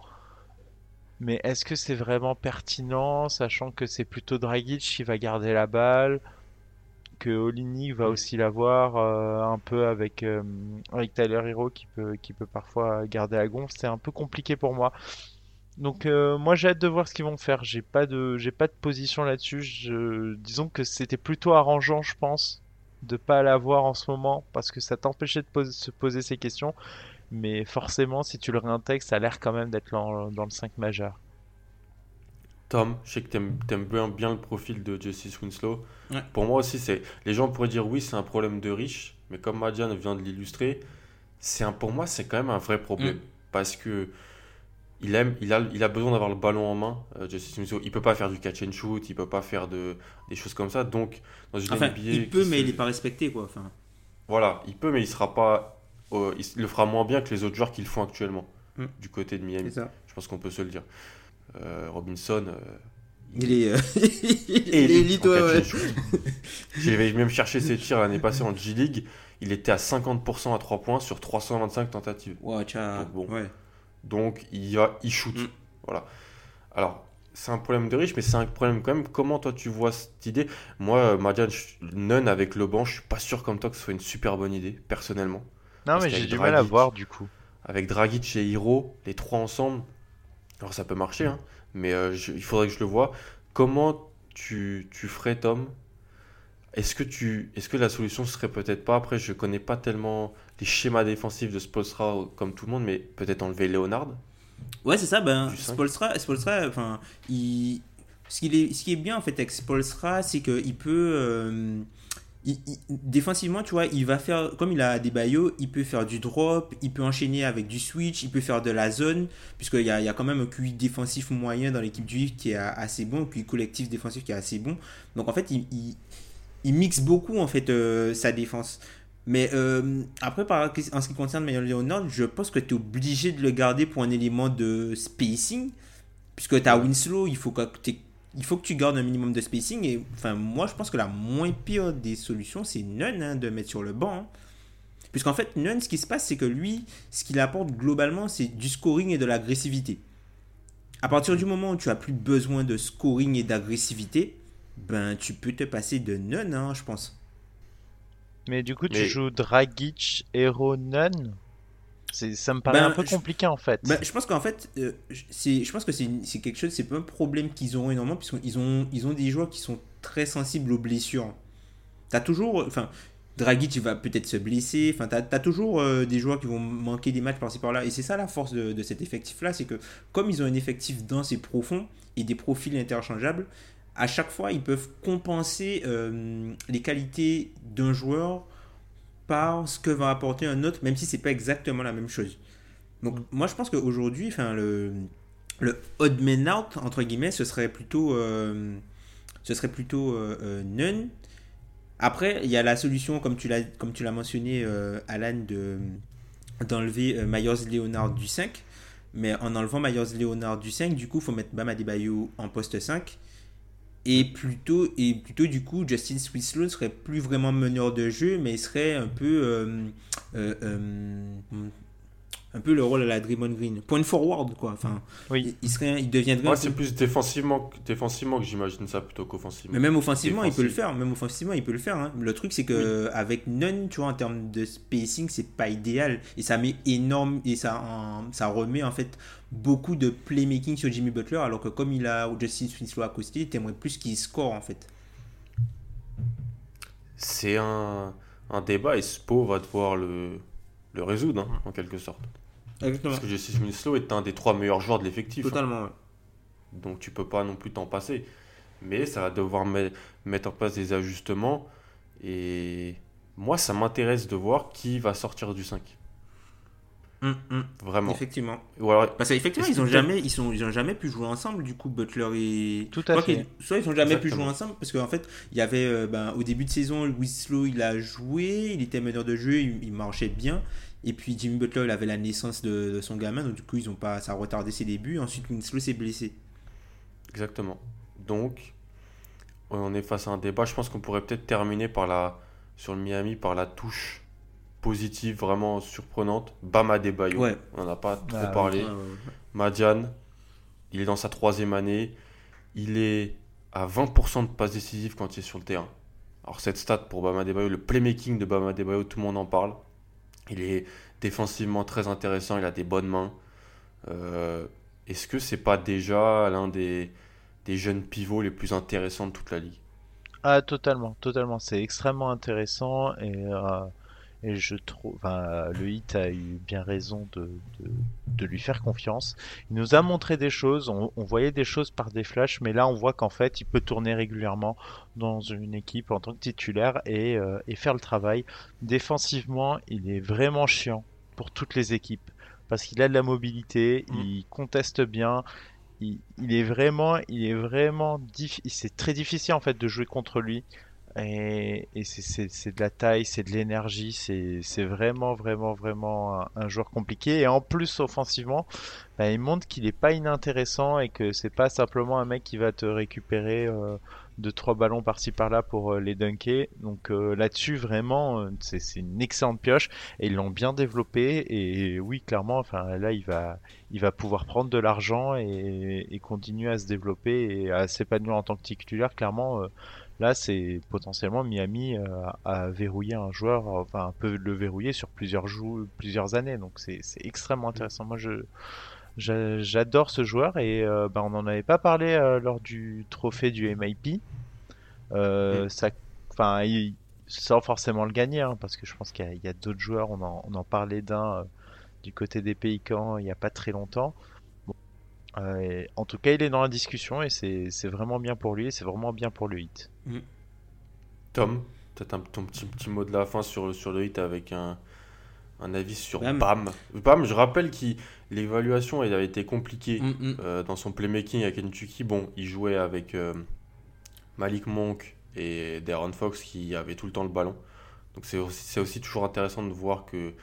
mais est-ce que c'est vraiment pertinent, sachant que c'est plutôt Dragic qui va garder la balle, que Olinik va aussi l'avoir euh, un peu avec euh, avec Tyler Hero qui peut qui peut parfois garder la gonfle, c'est un peu compliqué pour moi. Donc euh, moi j'ai hâte de voir ce qu'ils vont faire. J'ai pas de j'ai pas de position là-dessus. Je... Disons que c'était plutôt arrangeant, je pense, de pas l'avoir en ce moment parce que ça t'empêchait de se poser ces questions. Mais forcément, si tu le réintègres, ça a l'air quand même d'être dans, le 5 majeur. Tom, je sais que t'aimes aimes bien, bien le profil de Justice Winslow. Ouais. Pour moi aussi, c'est les gens pourraient dire oui, c'est un problème de riche, mais comme Madiane vient de l'illustrer, c'est un pour moi, c'est quand même un vrai problème Mm. parce que il aime, il a, il a besoin d'avoir le ballon en main. euh, Justice Winslow, il peut pas faire du catch and shoot, il peut pas faire de des choses comme ça. Donc dans une Enfin, NBA il peut, se- mais il n'est pas respecté, quoi. Enfin, Voilà, il peut, mais il sera pas, euh, il le fera moins bien que les autres joueurs qui le font actuellement Mm. du côté de Miami. Je pense qu'on peut se le dire. Euh, Robinson. euh, Il est, euh, il est élite ouais. J'ai même cherché ses tirs l'année passée en G-League. Il était à 50% à 3 points sur 325 tentatives. Tcha- Donc bon. ouais. Donc il il shoot. Mm. Voilà. Alors, c'est un problème de riche, mais c'est un problème quand même. Comment toi tu vois cette idée? Moi, euh, Madiane, je- Nunn avec le banc, je suis pas sûr comme toi que ce soit une super bonne idée, personnellement. Non, mais j'ai du mal à voir du coup. Avec Dragic et Hiro, les trois ensemble, alors ça peut marcher, hein, mais euh, je- il faudrait que je le vois. Comment tu, tu ferais, Tom? Est-ce que, tu, est-ce que la solution serait peut-être pas, après je connais pas tellement les schémas défensifs de Spolstra comme tout le monde, mais peut-être enlever Leonard Ouais, c'est ça. Ben. Spolstra, Spolstra, enfin, il... ce, qu'il est, ce qui est bien en fait avec Spolstra, c'est qu'il peut. euh, il- il- défensivement, tu vois, il va faire. Comme il a des baillots, il peut faire du drop, il peut enchaîner avec du switch, il peut faire de la zone, puisqu'il y a, il y a quand même un QI défensif moyen dans l'équipe du Heat qui est assez bon, un QI collectif défensif qui est assez bon. Donc en fait, il, il, il mixe beaucoup en fait euh, sa défense. Mais euh, après, par, en ce qui concerne Mayor Leonard, je pense que tu es obligé de le garder pour un élément de spacing. Puisque tu as Winslow, il faut, que t'aies- il faut que tu gardes un minimum de spacing. Et enfin, moi, je pense que la moins pire des solutions, c'est Nunn hein, de mettre sur le banc. hein. Puisqu'en fait, Nunn, ce qui se passe, c'est que lui, ce qu'il apporte globalement, c'est du scoring et de l'agressivité. À partir du moment où tu as plus besoin de scoring et d'agressivité, ben tu peux te passer de Nunn, hein, je pense. Mais du coup, tu Mais- joues Dragic, Hero, Nunn? Ça me paraît Ben, un peu je- compliqué en fait. Ben, je pense qu'en fait, euh, je pense que c'est, quelque chose, c'est un problème qu'ils auront énormément, puisqu'ils ont, ils ont des joueurs qui sont très sensibles aux blessures. T'as toujours, enfin, Dragic va peut-être se blesser, enfin, t'as, t'as toujours euh, des joueurs qui vont manquer des matchs par-ci par-là, et c'est ça la force de, de cet effectif-là, c'est que comme ils ont un effectif dense et profond et des profils interchangeables, à chaque fois ils peuvent compenser euh, les qualités d'un joueur par ce que va apporter un autre, même si c'est pas exactement la même chose. Donc moi je pense qu'aujourd'hui, enfin le le odd man out entre guillemets, ce serait plutôt euh, ce serait plutôt euh, euh, Nunn Après, il y a la solution, comme tu l'as, comme tu l'as mentionné, euh, Alan, de, d'enlever Myers Leonard du 5. Mais en enlevant Myers Leonard du 5, du coup, il faut mettre Bam Adebayo en poste 5. Et plutôt, et plutôt du coup, Justin Swinslow serait plus vraiment meneur de jeu, mais il serait un peu, euh, euh, euh, un peu le rôle à la Draymond Green. Point forward, quoi. Enfin, Oui. il, serait, il deviendrait. Moi, c'est plus défensivement, défensivement que j'imagine ça plutôt qu'offensivement. Mais même offensivement, il peut le faire. Même offensivement, il peut le faire. hein. Le truc, c'est que avec Nunn, tu vois, en termes de spacing, c'est pas idéal. Et ça met énorme. Et ça, en- ça remet en fait beaucoup de playmaking sur Jimmy Butler. Alors que comme il a Justin Winslow à côté, t'aimerais plus qu'il score en fait. C'est un, un débat et Spo va devoir le, le résoudre, hein, en quelque sorte. Exactement. Parce que Justice Winslow est un des trois meilleurs joueurs de l'effectif. hein. Totalement. ouais. Donc tu peux pas non plus t'en passer. Mais ça va devoir me- mettre en place des ajustements. Et moi, ça m'intéresse de voir qui va sortir du 5. Hum, hum. Vraiment. Effectivement. Ou alors, Parce qu'effectivement, ils ont jamais, ils sont, ils ont jamais pu jouer ensemble. Du coup, Butler et Tout à fait. qu'ils- Soit ils ont jamais pu jouer ensemble parce qu'en fait, il y avait euh, ben, au début de saison, Winslow il a joué, il était meneur de jeu, il, il marchait bien. Et puis Jimmy Butler il avait la naissance de, de son gamin, donc du coup ils ont pas, ça a retardé ses débuts. Ensuite Winslow s'est blessé. Exactement. Donc, on est face à un débat. Je pense qu'on pourrait peut-être terminer par la, sur le Miami par la touche positive vraiment surprenante. Bam Adebayo. Ouais. On n'en a pas trop Ah, parlé. Madian, il est dans sa troisième année. Il est à 20% de passes décisives quand il est sur le terrain. Alors cette stat pour Bam Adebayo, le playmaking de Bam Adebayo, tout le monde en parle. Il est défensivement très intéressant, il a des bonnes mains. Euh, Est-ce que c'est pas déjà l'un des, jeunes pivots les plus intéressants de toute la ligue? Ah, totalement, totalement. C'est extrêmement intéressant et, euh, et je trouve, enfin, le hit a eu bien raison de, de, de lui faire confiance. Il nous a montré des choses, on, on voyait des choses par des flashs, mais là on voit qu'en fait il peut tourner régulièrement dans une équipe en tant que titulaire et, euh, et faire le travail. Défensivement, il est vraiment chiant pour toutes les équipes parce qu'il a de la mobilité, Mm. il conteste bien, il, il est vraiment, il est vraiment c'est très difficile en fait de jouer contre lui. Et, c'est- de la taille, c'est de l'énergie, c'est vraiment, vraiment, vraiment un, joueur compliqué. Et en plus, offensivement, bah, il montre qu'il est pas inintéressant et que c'est pas simplement un mec qui va te récupérer euh, deux, trois ballons par-ci par-là pour euh, les dunker. Donc euh, là-dessus, vraiment, euh, c'est c'est une excellente pioche et ils l'ont bien développé. Et oui, clairement, enfin là, il va, il va pouvoir prendre de l'argent et, et continuer à se développer et à s'épanouir en tant que titulaire. Clairement, là, c'est potentiellement Miami euh, à verrouiller un joueur, enfin, peut le verrouiller sur plusieurs jou- plusieurs années. Donc c'est c'est extrêmement intéressant. Moi, je j'adore ce joueur et euh, bah, on n'en avait pas parlé euh, lors du trophée du MIP. Euh, ça, enfin, il- sans forcément le gagner, hein, parce que je pense qu'il y a, d'autres joueurs. On en, on en parlait d'un du côté des Pélicans il n'y a pas très longtemps. Bon. Et en tout cas, il est dans la discussion et c'est vraiment bien pour lui et c'est vraiment bien pour le hit. Tom, peut-être ton petit, petit mot de la fin sur, sur le hit avec un, un avis sur Bam. Bam. Bam, je rappelle que l'évaluation elle avait été compliquée Hum, hum. euh, dans son playmaking à Kentucky. Bon, il jouait avec euh, Malik Monk et Darren Fox qui avaient tout le temps le ballon. Donc c'est aussi, toujours intéressant de voir que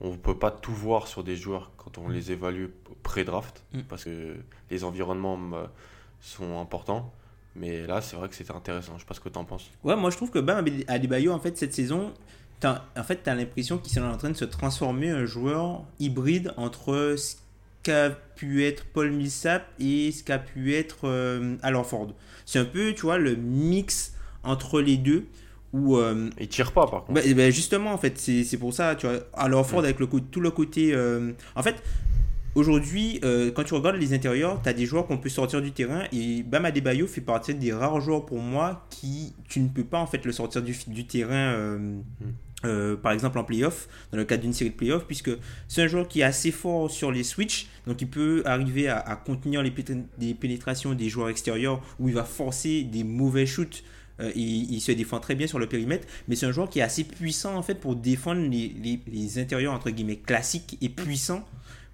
on ne peut pas tout voir sur des joueurs quand on les évalue pré-draft Mm. parce que les environnements euh, sont importants. Mais là, c'est vrai que c'était intéressant. Je sais pas ce que tu en penses. Ouais, moi je trouve que Bam Adebayo, en fait, cette saison, en fait, tu as l'impression qu'il est en train de se transformer en un joueur hybride entre ce qu'a pu être Paul Millsap et ce qu'a pu être euh. C'est un peu, tu vois, le mix entre les deux où. euh, Il tire pas par contre. bah, ben, justement, en fait, c'est pour ça, tu vois, Al Horford avec le, tout le côté. euh, en fait, aujourd'hui, euh, quand tu regardes les intérieurs, tu as des joueurs qu'on peut sortir du terrain et Bam Adebayo fait partie des rares joueurs pour moi qui, tu ne peux pas en fait le sortir du, du terrain. euh, euh, par exemple en playoff, dans le cadre d'une série de playoffs, puisque c'est un joueur qui est assez fort sur les switches, donc il peut arriver à, contenir les, pénétrations des joueurs extérieurs où il va forcer des mauvais shoots euh, et il se défend très bien sur le périmètre, mais c'est un joueur qui est assez puissant en fait pour défendre les, intérieurs entre guillemets classiques et puissants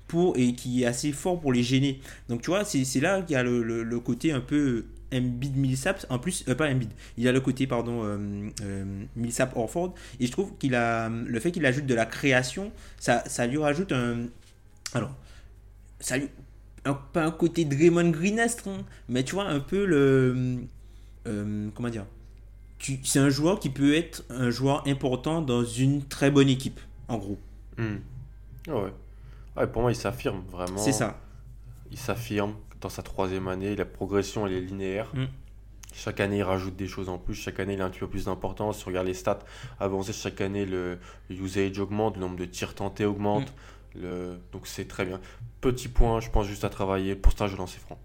pour, et qui est assez fort pour les gêner. Donc tu vois, c'est là qu'il y a le côté un peu Embiid Millsap. En plus, euh, pas Embiid, il a le côté, pardon, euh, euh, Millsap Orford. Et je trouve qu'il a le fait qu'il ajoute de la création, ça, ça lui rajoute un. Alors, ça lui. un- pas un côté Draymond Greenestre, hein, mais tu vois, un peu le. euh, comment dire tu- C'est un joueur qui peut être un joueur important dans une très bonne équipe, en gros. Ah ouais. Ouais, pour moi, il s'affirme vraiment. C'est ça. Il s'affirme dans sa troisième année. La progression, elle est linéaire. Mm. Chaque année, il rajoute des choses en plus. Chaque année, il a un petit peu plus d'importance. Si on regarde les stats avancées, chaque année, le, le usage augmente, le nombre de tirs tentés augmente. Mm. Le... Donc, c'est très bien. Petit point, je pense juste à travailler. Pour ça, je lancer franc.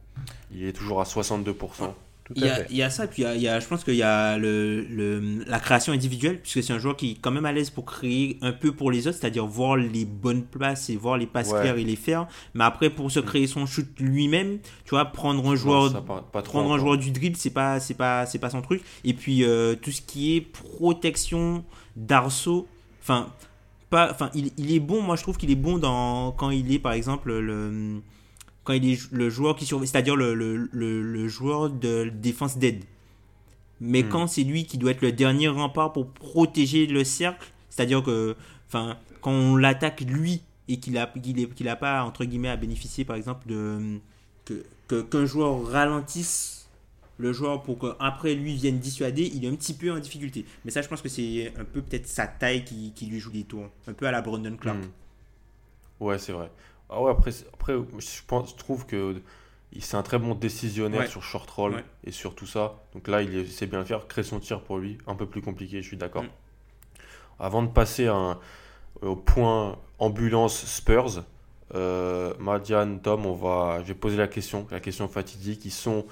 Il est toujours à 62%. Il y, y a ça, puis il y a, y a- je pense qu'il y a le, le- la création individuelle, puisque c'est un joueur qui est quand même à l'aise pour créer un peu pour les autres, c'est-à-dire voir les bonnes places et voir les passes Ouais. claires et les faire. Mais après, pour se créer son shoot lui-même, tu vois, prendre un joueur, pas, pas prendre un joueur du dribble, c'est pas, c'est pas, c'est pas son truc. Et puis euh, tout ce qui est protection d'arceau, enfin, pas, enfin, il, il est bon. Moi, je trouve qu'il est bon dans quand il est, par exemple, le quand il est le joueur qui surveille, c'est-à-dire le, le, le, le joueur de défense d'aide. Mais Hmm. quand c'est lui qui doit être le dernier rempart pour protéger le cercle, c'est-à-dire que, enfin, quand on l'attaque lui et qu'il a qu'il a pas entre guillemets à bénéficier, par exemple, de que- qu'un joueur ralentisse le joueur pour qu'après lui vienne dissuader, il est un petit peu en difficulté. Mais ça, je pense que c'est un peu peut-être sa taille qui, qui lui joue des tours, un peu à la Brandon Clark. Hmm. Ouais, c'est vrai. Ah ouais, après, après je, pense, je trouve que c'est un très bon décisionnaire Ouais. sur short roll Ouais. et sur tout ça. Donc là, il sait bien le faire. Créer son tir pour lui, un peu plus compliqué, je suis d'accord. Mm. Avant de passer à un- au point ambulance Spurs, euh, Madiane, Tom, on va, je vais poser la question, la question fatidique. Ils sont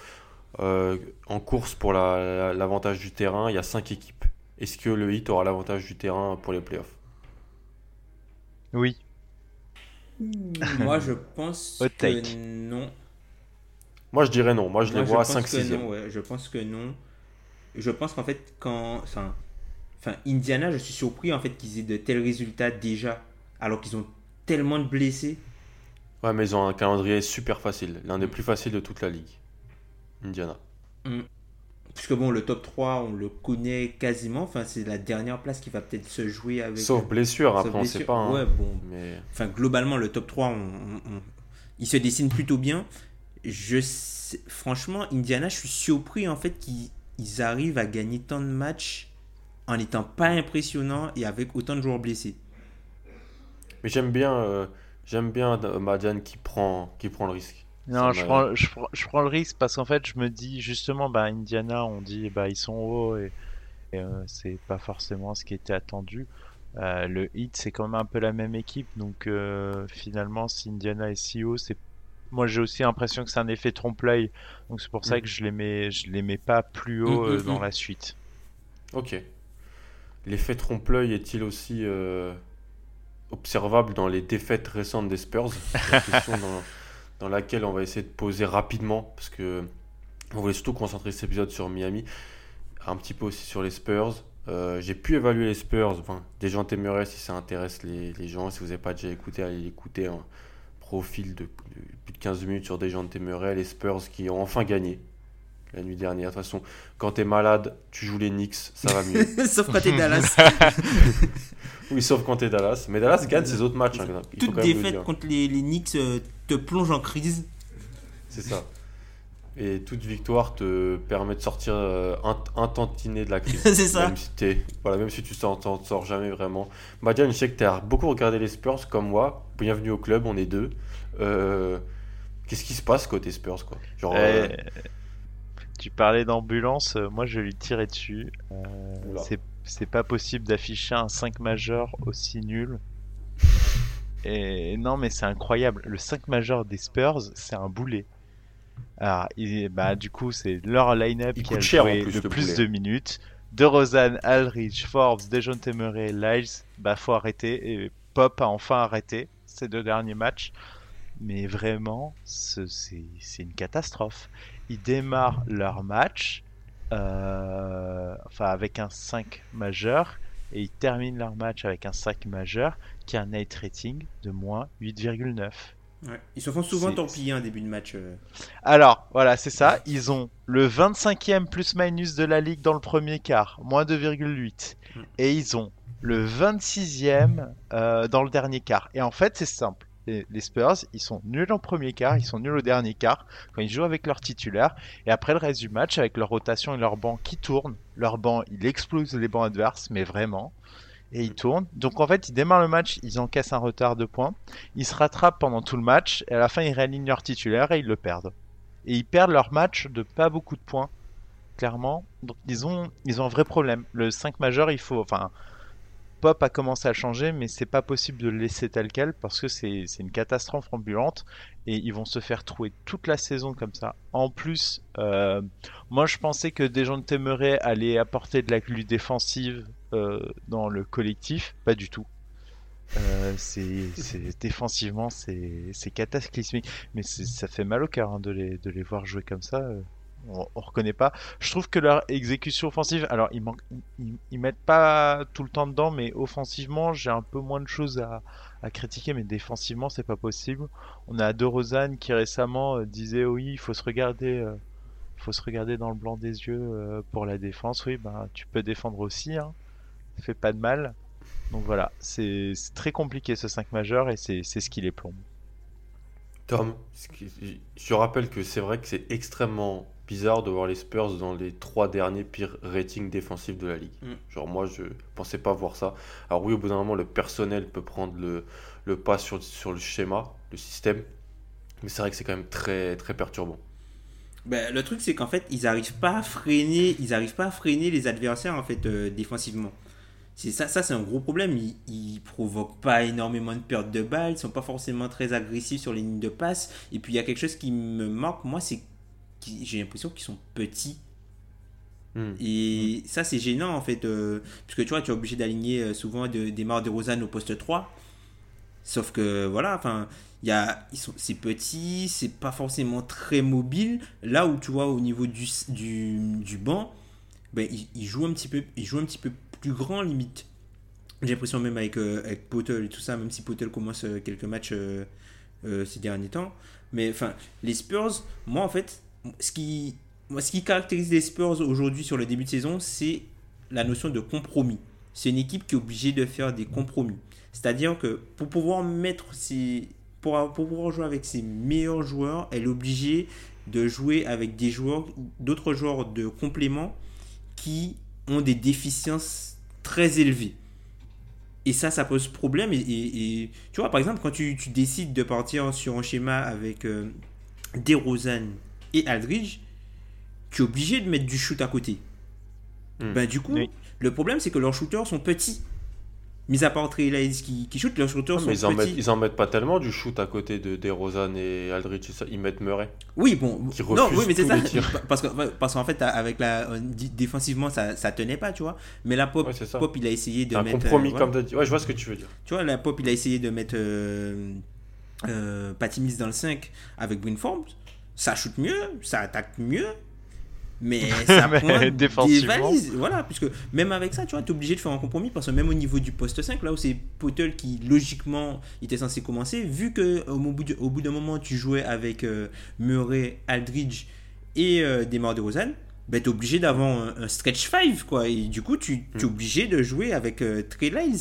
euh, en course pour la- la- l'avantage du terrain. Il y a cinq équipes. Est-ce que le Heat aura l'avantage du terrain pour les playoffs? Oui. Moi, je pense que take. non. Moi, je dirais non. Moi, je Moi, les vois à pense 5 que 6 non, ouais, Je pense que non. Je pense qu'en fait, quand. Enfin, enfin, Indiana, je suis surpris en fait qu'ils aient de tels résultats déjà, alors qu'ils ont tellement de blessés. Ouais, mais ils ont un calendrier super facile, l'un des plus faciles de toute la ligue. Indiana. Puisque bon, le top 3, on le connaît quasiment. Enfin, c'est la dernière place qui va peut-être se jouer avec. Sauf blessure, sauf après on blessure. sait pas. hein. Ouais, bon. Mais Enfin, globalement, le top 3, on, on- on- il se dessine plutôt bien. Je sais- franchement, Indiana, je suis surpris en fait qu'ils ils arrivent à gagner tant de matchs en n'étant pas impressionnants et avec autant de joueurs blessés. mais j'aime bien, euh, j'aime bien euh, Madiane qui prend, qui prend le risque. Non, je prends, je, prends- je prends le risque parce qu'en fait, je me dis justement, bah, Indiana, on dit, bah, ils sont hauts et, et, euh, c'est pas forcément ce qui était attendu. Euh, le Heat, c'est quand même un peu la même équipe, donc euh, finalement, si Indiana est si haut, c'est moi j'ai aussi l'impression que c'est un effet trompe-l'œil, donc c'est pour ça Mhm. que je les mets, je les mets pas plus haut Mhm, euh, dans la suite. Ok. L'effet trompe-l'œil est-il aussi observable dans les défaites récentes des Spurs? dans, laquelle on va essayer de poser rapidement parce que on voulait surtout concentrer cet épisode sur Miami, un petit peu aussi sur les Spurs. Euh, J'ai pu évaluer les Spurs. Enfin, des gens t'aimeraient si ça intéresse les, les gens. Si vous n'avez pas déjà écouté, allez écouter un profil de, de plus de 15 minutes sur des gens t'aimeraient. Les Spurs qui ont enfin gagné la nuit dernière. De toute façon, quand t'es malade, tu joues les Knicks, ça va mieux. Sauf quand t'es Dallas. oui, sauf quand t'es Dallas. Mais Dallas gagne ses autres matchs. hein, Toute défaite contre les, les Knicks euh, te plonge en crise. C'est ça. Et toute victoire te permet de sortir euh, un, un tantinet de la crise. C'est ça. Même si, voilà, même si tu t'en sors jamais vraiment. Madiane, je sais que tu as beaucoup regardé les Spurs comme moi. Bienvenue au club, on est deux. Euh, Qu'est-ce qui se passe côté Spurs quoi? Genre, euh, Euh, tu parlais d'ambulance, euh, moi je vais lui tirer dessus. Euh, c'est pas possible d'afficher un 5 majeur aussi nul. Et non, mais c'est incroyable. Le 5 majeur des Spurs, c'est un boulet. Alors, il- bah, du coup, c'est leur line-up qui a joué plus, le plus boulet. de minutes. De Rosanne, Aldridge, Forbes, Dejounte Murray, Lyles, bah faut arrêter. Et Pop a enfin arrêté ces deux derniers matchs. Mais vraiment, ce- c'est c'est une catastrophe. Ils démarrent leur match euh, enfin, avec un 5 majeur et ils terminent leur match avec un 5 majeur qui a un night rating de moins 8,9. Ouais. Ils se font souvent torpiller en début de match. euh. Alors, voilà, c'est ça. Ils ont le 25e plus-minus de la ligue dans le premier quart, moins 2,8. Mm. Et ils ont le 26e euh, dans le dernier quart. Et en fait, c'est simple. Les, Spurs, ils sont nuls en premier quart, ils sont nuls au dernier quart, quand ils jouent avec leur titulaire. Et après le reste du match, avec leur rotation et leur banc qui tournent, leur banc, il explose les bancs adverses, mais vraiment. Et ils tournent. Donc en fait, ils démarrent le match, ils encaissent un retard de points. Ils se rattrapent pendant tout le match, et à la fin, ils réalignent leur titulaire et ils le perdent et ils perdent leur match de pas beaucoup de points, clairement. Donc ils ont, ils ont un vrai problème. Le 5 majeur, il faut, enfin, Pop a commencé à changer, mais c'est pas possible de le laisser tel quel parce que c'est c'est une catastrophe ambulante et ils vont se faire trouver toute la saison comme ça. En plus, euh, moi je pensais que Dejounte Temeray allait apporter de la lutte défensive euh, dans le collectif, pas du tout. Euh, c'est défensivement c'est c'est cataclysmique mais c'est- ça fait mal au cœur hein, de, les, de les voir jouer comme ça on, on reconnaît pas je trouve que leur exécution offensive alors ils manquent mettent pas tout le temps dedans mais offensivement j'ai un peu moins de choses à, critiquer mais défensivement c'est pas possible on a De qui récemment euh, disait oui il faut se regarder euh, regarder dans le blanc des yeux euh, pour la défense oui ben tu peux défendre aussi hein. ça fait pas de mal donc voilà, c'est très compliqué ce 5 majeur et c'est ce qui les plombe. Tom, je rappelle que c'est vrai que c'est extrêmement bizarre de voir les Spurs dans les trois derniers pires ratings défensifs de la ligue. Mm. Genre moi je pensais pas voir ça. Alors oui au bout d'un moment le personnel peut prendre le, le pas sur, sur le schéma, le système. Mais c'est vrai que c'est quand même très très perturbant. Ben, le truc c'est qu'en fait ils arrivent pas à freiner, ils arrivent pas à freiner les adversaires en fait euh, défensivement. C'est ça, ça c'est un gros problème. Ils, ils provoquent pas énormément de pertes de balles, ils sont pas forcément très agressifs sur les lignes de passe. Et puis il y a quelque chose qui me marque, moi, c'est j'ai l'impression qu'ils sont petits. Hmm. Et ça c'est gênant en fait, euh, puisque tu vois, tu es obligé d'aligner euh, souvent de, des Mar de Rosanne au poste 3. Sauf que voilà, enfin, il y a, ils sont, c'est petit, c'est pas forcément très mobile. Là où tu vois au niveau du, du, du banc, ben, il, il joue un petit peu, il joue un petit peu plus grand limite. J'ai l'impression même avec, euh, avec Potel et tout ça, même si Potel commence euh, quelques matchs euh, euh, ces derniers temps. Mais enfin, les Spurs, moi en fait, ce qui, ce qui caractérise les Spurs aujourd'hui sur le début de saison, c'est la notion de compromis. C'est une équipe qui est obligée de faire des compromis. C'est-à-dire que pour pouvoir mettre ses, pour, pour pouvoir jouer avec ses meilleurs joueurs, elle est obligée de jouer avec des joueurs, d'autres joueurs de complément qui ont des déficiences très élevées. Et ça, ça pose problème. Et tu vois, par exemple, quand tu, tu décides de partir sur un schéma avec euh, DeRozan et Aldridge, tu es obligé de mettre du shoot à côté. Hmm. Ben, du coup, Oui. le problème, c'est que leurs shooters sont petits. Mis à part Trey qui, qui shoot, leurs shooters Ah, Mais ils sont en, mettent, petits. ils en mettent pas tellement du shoot à côté de DeRozan et Aldridge, ils mettent Murray. Oui, bon. Qui non, oui, mais c'est ça. Parce que- parce qu'en fait, avec la euh, défensivement, ça, ça tenait pas, tu vois. Mais la pop, Ouais, pop, il a essayé de C'est un mettre. compromis euh, comme tu as dit. Ouais, je vois ce que tu veux dire. Tu vois, la pop, il a essayé de mettre euh, euh, Patty Mills dans le 5 avec Green Forbes. Ça shoot mieux, ça attaque mieux. Mais ça Mais prend des défensivement. valises. Voilà, puisque même avec ça, tu vois, tu es obligé de faire un compromis parce que même au niveau du poste 5, là où c'est Potel qui logiquement était censé commencer, vu que au bout de- au bout d'un moment tu jouais avec euh, Murray, Aldridge et euh, Demar DeRozan, ben tu es obligé d'avoir un, un stretch 5 quoi. Et du coup, tu es obligé de jouer avec euh, Trey Lyles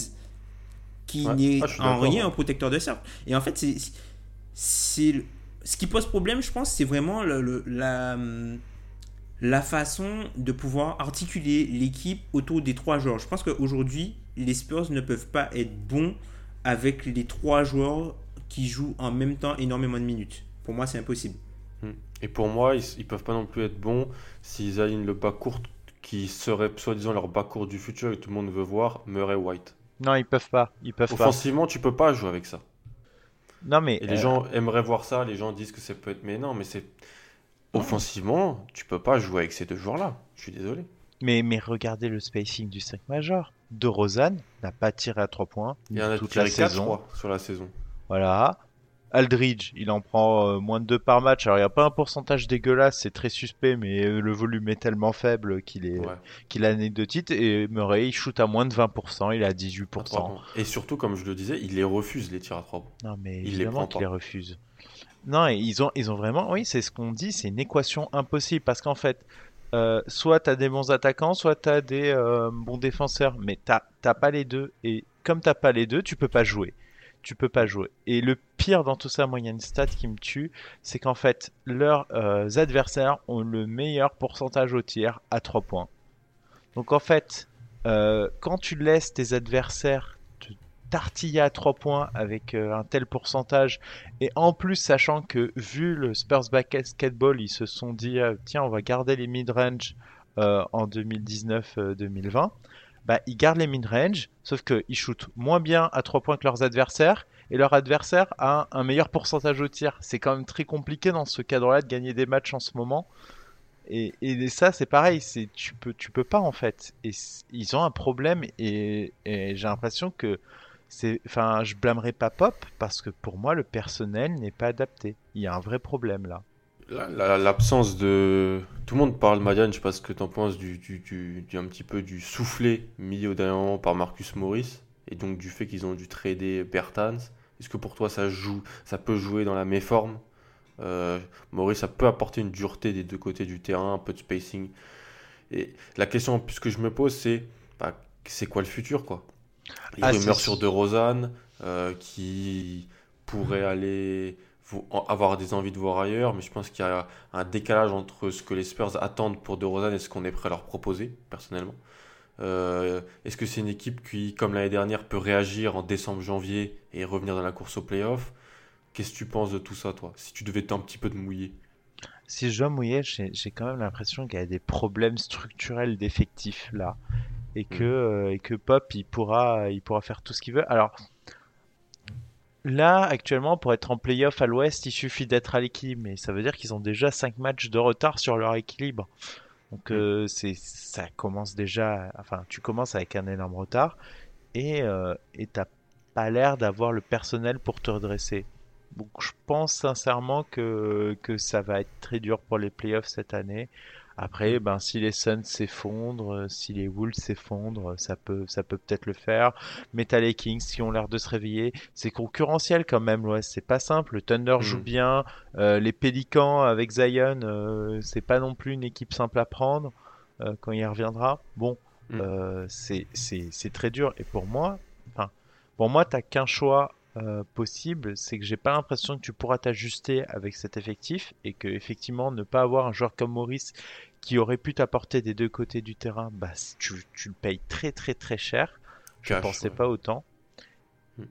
qui Ouais. n'est Ah, en rien ouais. un protecteur de cercle. Et en fait, c'est ce qui pose problème, je pense, c'est vraiment le- le- la la façon de pouvoir articuler l'équipe autour des trois joueurs. Je pense qu'aujourd'hui, les Spurs ne peuvent pas être bons avec les trois joueurs qui jouent en même temps énormément de minutes. Pour moi, c'est impossible. Hmm. Et pour moi, ils, ils peuvent pas non plus être bons s'ils alignent le bas court qui serait soi-disant leur bas court du futur et tout le monde veut voir, Murray White. Non, ils peuvent pas, ils peuvent pas. Offensivement, tu peux pas jouer avec ça. Non mais Et les euh, gens aimeraient voir ça, les gens disent que ça peut être. Mais non, mais c'est. Offensivement, tu peux pas jouer avec ces deux joueurs-là. Je suis désolé. mais mais regardez le spacing du 5 majeur. De Rosanne n'a pas tiré à 3 points Il y en a toute tiré la 4, saison. 3 sur la saison. Voilà. Aldridge, il en prend euh, moins de 2 par match. Alors il n'y a pas un pourcentage dégueulasse, c'est très suspect, mais euh, le volume est tellement faible qu'il est Ouais. qu'il anecdotique. Et Murray, il shoot à moins de 20%, il est à à 18%. trois points. Et surtout, comme je le disais, il les refuse les tirs à 3 points. Non mais Il les prend les refuse. Non, ils ont, ils ont vraiment, oui, c'est ce qu'on dit, c'est une équation impossible parce qu'en fait, euh, soit tu as des bons attaquants, soit tu as des euh, bons défenseurs, mais t'as pas les deux. Et comme t'as pas les deux, tu peux pas jouer. Tu peux pas jouer. Et le pire dans tout ça, moi, il y a une stat qui me tue, c'est qu'en fait, leurs euh, adversaires ont le meilleur pourcentage au tir à 3 points. Donc en fait, quand tu laisses tes adversaires tartiller à 3 points avec euh, un tel pourcentage. Et en plus, sachant que vu le Spurs Basketball, ils se sont dit euh, tiens, on va garder les mid-range euh, en 2019-2020. Bah, ils gardent les mid-range, sauf qu'ils shootent moins bien à 3 points que leurs adversaires. Et leur adversaire a un meilleur pourcentage au tir. C'est quand même très compliqué dans ce cadre-là de gagner des matchs en ce moment. Et, ça, c'est pareil, c'est tu peux, tu peux pas en fait. Et ils ont un problème et, et j'ai l'impression que c'est, enfin, je blâmerai pas Pop parce que pour moi le personnel n'est pas adapté. Il y a un vrai problème là. L'absence de. Tout le monde parle, Madiane, je sais pas ce que tu en penses, du, du, du, un petit peu du soufflé mis au dernier moment par Marcus Morris, et donc du fait qu'ils ont dû trader Bertans. Est-ce que pour toi ça joue, ça peut jouer dans la méforme? Euh, Morris, ça peut apporter une dureté des deux côtés du terrain, un peu de spacing. Et la question que je me pose, c'est bah, c'est quoi le futur quoi? Les ah, rumeurs sur De Rosanne euh, qui pourrait aller avoir des envies de voir ailleurs, mais je pense qu'il y a un décalage entre ce que les Spurs attendent pour De Rosanne et ce qu'on est prêt à leur proposer, personnellement. Euh, est-ce que c'est une équipe qui, comme l'année dernière, peut réagir en décembre-janvier et revenir dans la course au playoff? Qu'est-ce que tu penses de tout ça, toi? Si tu devais un petit peu te mouiller Si je dois mouiller, j'ai quand même l'impression qu'il y a des problèmes structurels d'effectifs là et que, mm. euh, et que Pop il pourra, il pourra faire tout ce qu'il veut. Alors là, actuellement, pour être en playoff à l'ouest, il suffit d'être à l'équilibre, mais ça veut dire qu'ils ont déjà 5 matchs de retard sur leur équilibre. Donc mm. euh, c'est ça commence déjà, enfin tu commences avec un énorme retard et euh, et t'as pas l'air d'avoir le personnel pour te redresser. Donc je pense sincèrement que que ça va être très dur pour les playoffs cette année. Après, ben, si les Suns s'effondrent, euh, si les Wolves s'effondrent, ça peut, ça peut peut-être le faire. Mais t'as les Kings qui ont l'air de se réveiller. C'est concurrentiel quand même, ouais. C'est pas simple. Le Thunder joue mm. bien. Euh, les Pélicans avec Zion, euh, c'est pas non plus une équipe simple à prendre quand il reviendra. Bon, mm. c'est, c'est, c'est très dur. Et pour moi, pour moi, t'as qu'un choix possible, c'est que j'ai pas l'impression que tu pourras t'ajuster avec cet effectif et que effectivement ne pas avoir un joueur comme Maurice qui aurait pu t'apporter des deux côtés du terrain, bah, tu, le payes très très très cher. Je ne pensais pas autant.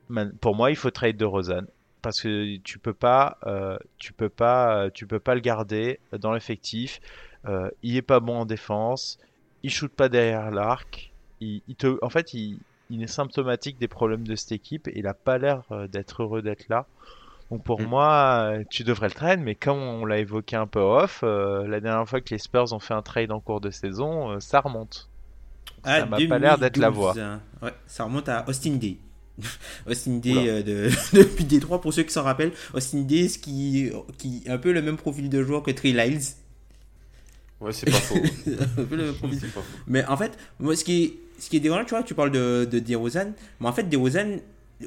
Hmm. Pour moi, il faut trade de Rosanne parce que tu peux pas, euh, tu peux pas, tu peux pas le garder dans l'effectif. Euh, il est pas bon en défense, il shoot pas derrière l'arc. Il, te, en fait, il, il, est symptomatique des problèmes de cette équipe et il a pas l'air euh, d'être heureux d'être là. Donc pour mm. moi, tu devrais le trade, mais comme on l'a évoqué un peu off, euh, la dernière fois que les Spurs ont fait un trade en cours de saison, euh, ça remonte. Ah, ça m'a pas l'air d'être la voie. Ouais, ça remonte à Austin Day. Austin Day euh, de, depuis Détroit, pour ceux qui s'en rappellent. Austin Day, ce qui, qui un peu le même profil de joueur que Trey Lyles. Ouais, c'est pas faux. le. Pas. Mais en fait, moi, ce qui est, ce qui est dérangeant, tu vois, tu parles de, de DeRozan, mais en fait, DeRozan,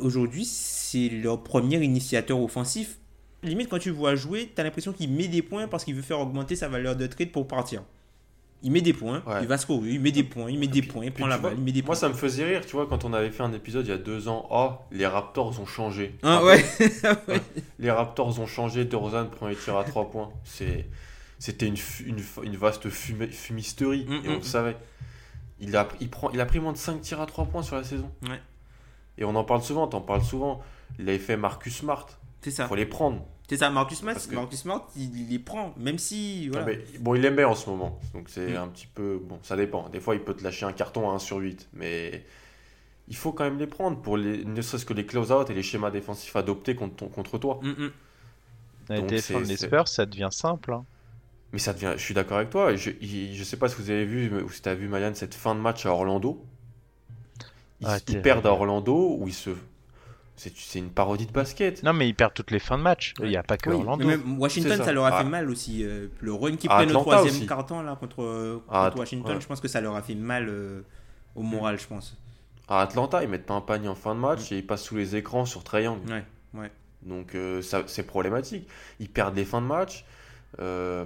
aujourd'hui, c'est leur premier initiateur offensif. Limite, quand tu vois jouer, tu as l'impression qu'il met des points parce qu'il veut faire augmenter sa valeur de trade pour partir. Il met des points, il va scorer, il met des points, il met des points, il prend la balle, il met des points. Moi, ça me faisait rire, tu vois, quand on avait fait un épisode il y a deux ans, oh, les Raptors ont changé. Ah, ouais. Les Raptors ont changé, DeRozan prend les tirs à trois points. C'était une, une, vaste fumisterie, mm, et on mm, le savait. Il a, il, prend, il a pris moins de 5 tirs à 3 points sur la saison. Ouais. Et on en parle souvent, t'en parles souvent. Il avait fait Marcus Smart. C'est ça. Faut les prendre. C'est ça, Marcus Smart, Marcus Smart il, les prend, même si. Voilà. bon, il aime en ce moment. Donc c'est mm. un petit peu. Bon, ça dépend. Des fois, il peut te lâcher un carton à 1 sur 8. Mais il faut quand même les prendre pour les, ne serait-ce que les close-out et les schémas défensifs adoptés contre, contre toi. Mm -mm. défendre les Spurs, ça devient simple. Hein. Mais ça devient. Je suis d'accord avec toi. Je, je sais pas si vous avez vu, ou si tu as vu, Marianne, cette fin de match à Orlando. Ils, ah, perdent à Orlando où ils se. C'est une parodie de basket. Non, mais ils perdent toutes les fins de match. Il n'y a pas que Orlando. Washington, ça. leur a fait ah. mal aussi. Euh, le run qui prennent le troisième carton là, contre, ah, Washington, je pense que ça leur a fait mal euh, au moral, je pense. À Atlanta, ils mettent pas un panier en fin de match mm. et ils passent sous les écrans sur triangle. Ouais, ouais. Donc euh, ça, c'est problématique. Ils perdent les fins de match. Euh,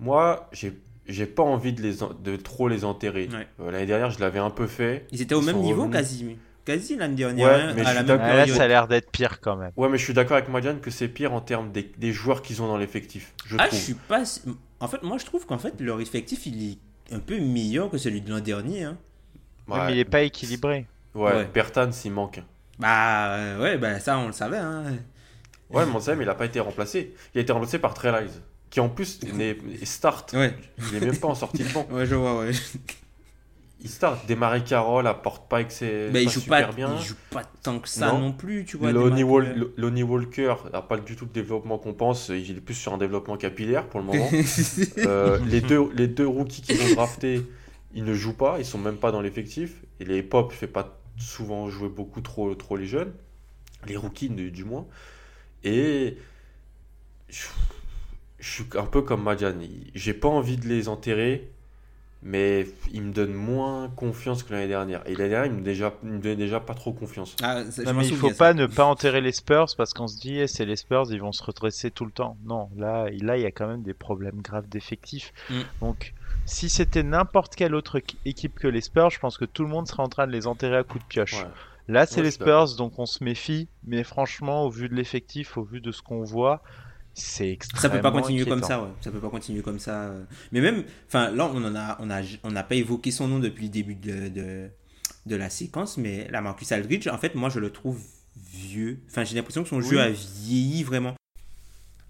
moi, j'ai, j'ai pas envie de, les, de trop les enterrer. Ouais. Euh, l'année dernière, je l'avais un peu fait. Ils étaient au Ils même niveau revenus. quasi. Quasi l'année dernière, Ouais, hein, mais à la même là, ça a l'air d'être pire quand même. Ouais, mais je suis d'accord avec Madiane que c'est pire en termes des, des joueurs qu'ils ont dans l'effectif. Je Ah, trouve. je suis pas. En fait, moi, je trouve qu'en fait, leur effectif, il est un peu meilleur que celui de l'an dernier. Hein. Ouais, Ouais, mais il est pas équilibré. ouais, Ouais. Bertans, il manque. Bah, ouais, bah, ça, on le savait. Hein. Ouais, mais on sait, mais il a pas été remplacé. Il a été remplacé par Trelize, qui en plus n'est- start. Ouais, Il est même pas en sortie de banc. ouais, je vois, ouais. Il start. Démarrer Carroll apporte pas que c'est Mais il joue super pas, bien. il joue pas tant que ça non, Non. plus, tu vois. Lonnie, Wal- Lonnie Walker n'a pas du tout le développement qu'on pense. Il est plus sur un développement capillaire pour le moment. euh. Les, deux, les deux rookies qu'ils ont draftés, ils ne jouent pas. Ils sont même pas dans l'effectif. Et les pop fait pas souvent jouer beaucoup trop, trop les jeunes. Les rookies, du, moins. Et je suis un peu comme Madjan. J'ai pas envie de les enterrer. Mais ils me donnent moins confiance que l'année dernière. Et l'année dernière, ils me, déjà, ils me donnaient déjà pas trop confiance. Ah, ça, Non, mais il faut ça. pas ne pas enterrer les Spurs parce qu'on se dit eh, c'est les Spurs, ils vont se redresser tout le temps. Non, là, là, il y a quand même des problèmes graves d'effectifs. Mm. Donc, si c'était n'importe quelle autre équ- équipe que les Spurs, je pense que tout le monde serait en train de les enterrer à coups de pioche. Ouais. Là, c'est Ouais, les. Spurs, donc on se méfie. Mais franchement, au vu de l'effectif, au vu de ce qu'on voit, c'est Ça peut pas continuer comme ça, ouais. Ça peut pas continuer comme ça. euh. Mais même, enfin, là, on en a, on a, on n'a pas évoqué son nom depuis le début de, de, de la séquence, mais la Marcus Aldridge, en fait, moi, je le trouve vieux. Enfin, j'ai l'impression que son jeu a vieilli vraiment.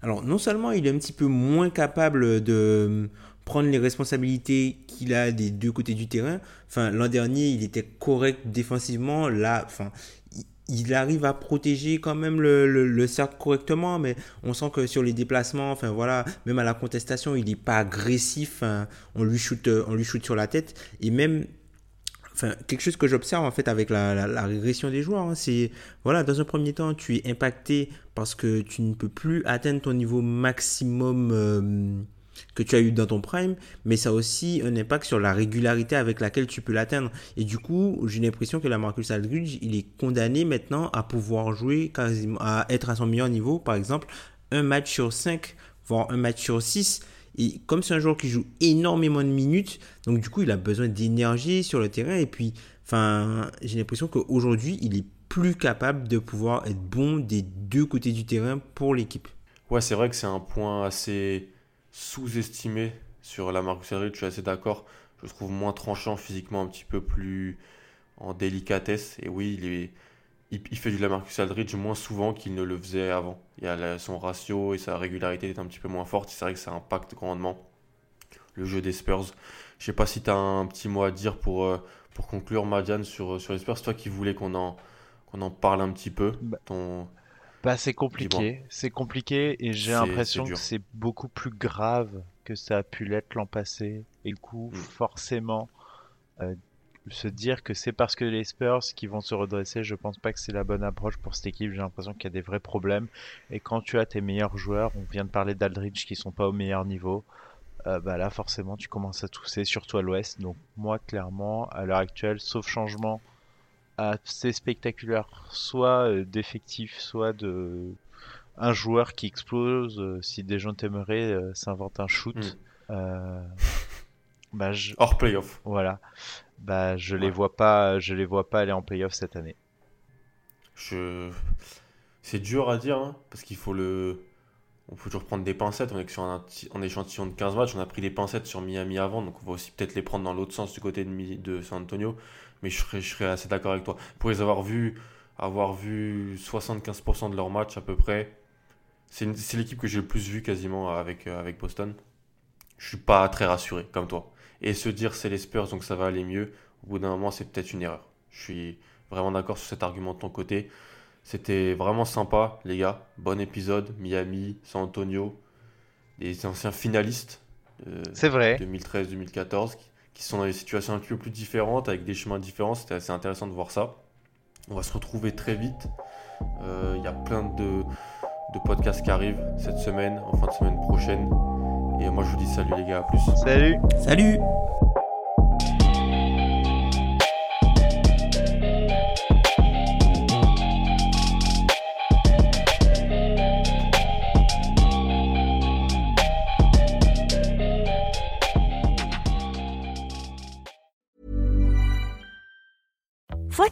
Alors, non seulement il est un petit peu moins capable de prendre les responsabilités qu'il a des deux côtés du terrain. Enfin, l'an dernier, il était correct défensivement. Là, enfin, il- arrive à protéger quand même le, le, le cercle correctement, mais on sent que sur les déplacements, enfin voilà, même à la contestation, il n'est pas agressif. hein. on lui shoot, euh, on lui shoot sur la tête et même. Enfin, quelque chose que j'observe en fait avec la régression des joueurs, hein, c'est voilà, dans un premier temps, tu es impacté parce que tu ne peux plus atteindre ton niveau maximum euh, que tu as eu dans ton prime, mais ça a aussi un impact sur la régularité avec laquelle tu peux l'atteindre. Et du coup, j'ai l'impression que la Marcus Aldridge, il est condamné maintenant à pouvoir jouer quasiment, à être à son meilleur niveau, par exemple, un match sur 5, voire un match sur 6. Et comme c'est un joueur qui joue énormément de minutes, donc du coup, il a besoin d'énergie sur le terrain. Et puis, enfin, j'ai l'impression qu'aujourd'hui, il est plus capable de pouvoir être bon des deux côtés du terrain pour l'équipe. Ouais, c'est vrai que c'est un point assez sous-estimé sur la Marcus Aldridge, je suis assez d'accord. Je le trouve moins tranchant physiquement, un petit peu plus en délicatesse. Et oui, il, est, il, il fait du Lamarcus Aldridge moins souvent qu'il ne le faisait avant. Il y a la- son ratio et sa régularité est un petit peu moins forte. C'est vrai que ça impacte grandement le jeu des Spurs. Je sais pas si tu as un petit mot à dire pour, euh, pour conclure, Madiane, sur, sur les Spurs. Toi qui voulais qu'on en, qu'on en parle un petit peu. Bah, Ton... Bah, c'est compliqué, c'est compliqué et j'ai l'impression que c'est beaucoup plus grave que ça a pu l'être l'an passé. Et le coup, Mm. forcément, euh, se dire que c'est parce que les Spurs qui vont se redresser, je pense pas que c'est la bonne approche pour cette équipe. J'ai l'impression qu'il y a des vrais problèmes. Et quand tu as tes meilleurs joueurs, on vient de parler d'Aldridge qui sont pas au meilleur niveau, euh, bah là forcément tu commences à tousser, surtout à l'ouest. Donc moi clairement, à l'heure actuelle, sauf changement assez spectaculaire, soit euh, d'effectifs, soit de un joueur qui explose, euh, si des gens t'aimeraient euh, s'invente un shoot. Mm. euh, bah je, Hors playoff. voilà. Bah je les vois pas, je les vois pas aller en playoff cette année. Je... C'est dur à dire, hein, parce qu'il faut le... On peut toujours prendre des pincettes, on est sur un, ti- un échantillon de 15 matchs, on a pris des pincettes sur Miami avant, donc on va aussi peut-être les prendre dans l'autre sens du côté de San Antonio, mais je serais, je serais assez d'accord avec toi. Pour les avoir vus, avoir vu 75% de leurs matchs à peu près, c'est l'équipe que j'ai le plus vu quasiment avec, euh, avec Boston. Je suis pas très rassuré, comme toi. Et se dire c'est les Spurs, donc ça va aller mieux, au bout d'un moment, c'est peut-être une erreur. Je suis vraiment d'accord sur cet argument de ton côté. C'était vraiment sympa, les gars. Bon épisode. Miami, San Antonio, les anciens finalistes de C'est vrai. 2013-2014 qui, sont dans des situations un petit peu plus différentes, avec des chemins différents. C'était assez intéressant de voir ça. On va se retrouver très vite. Euh, Il y a plein de, de podcasts qui arrivent cette semaine, en fin de semaine prochaine. Et moi, je vous dis salut, les gars. À plus. Salut Salut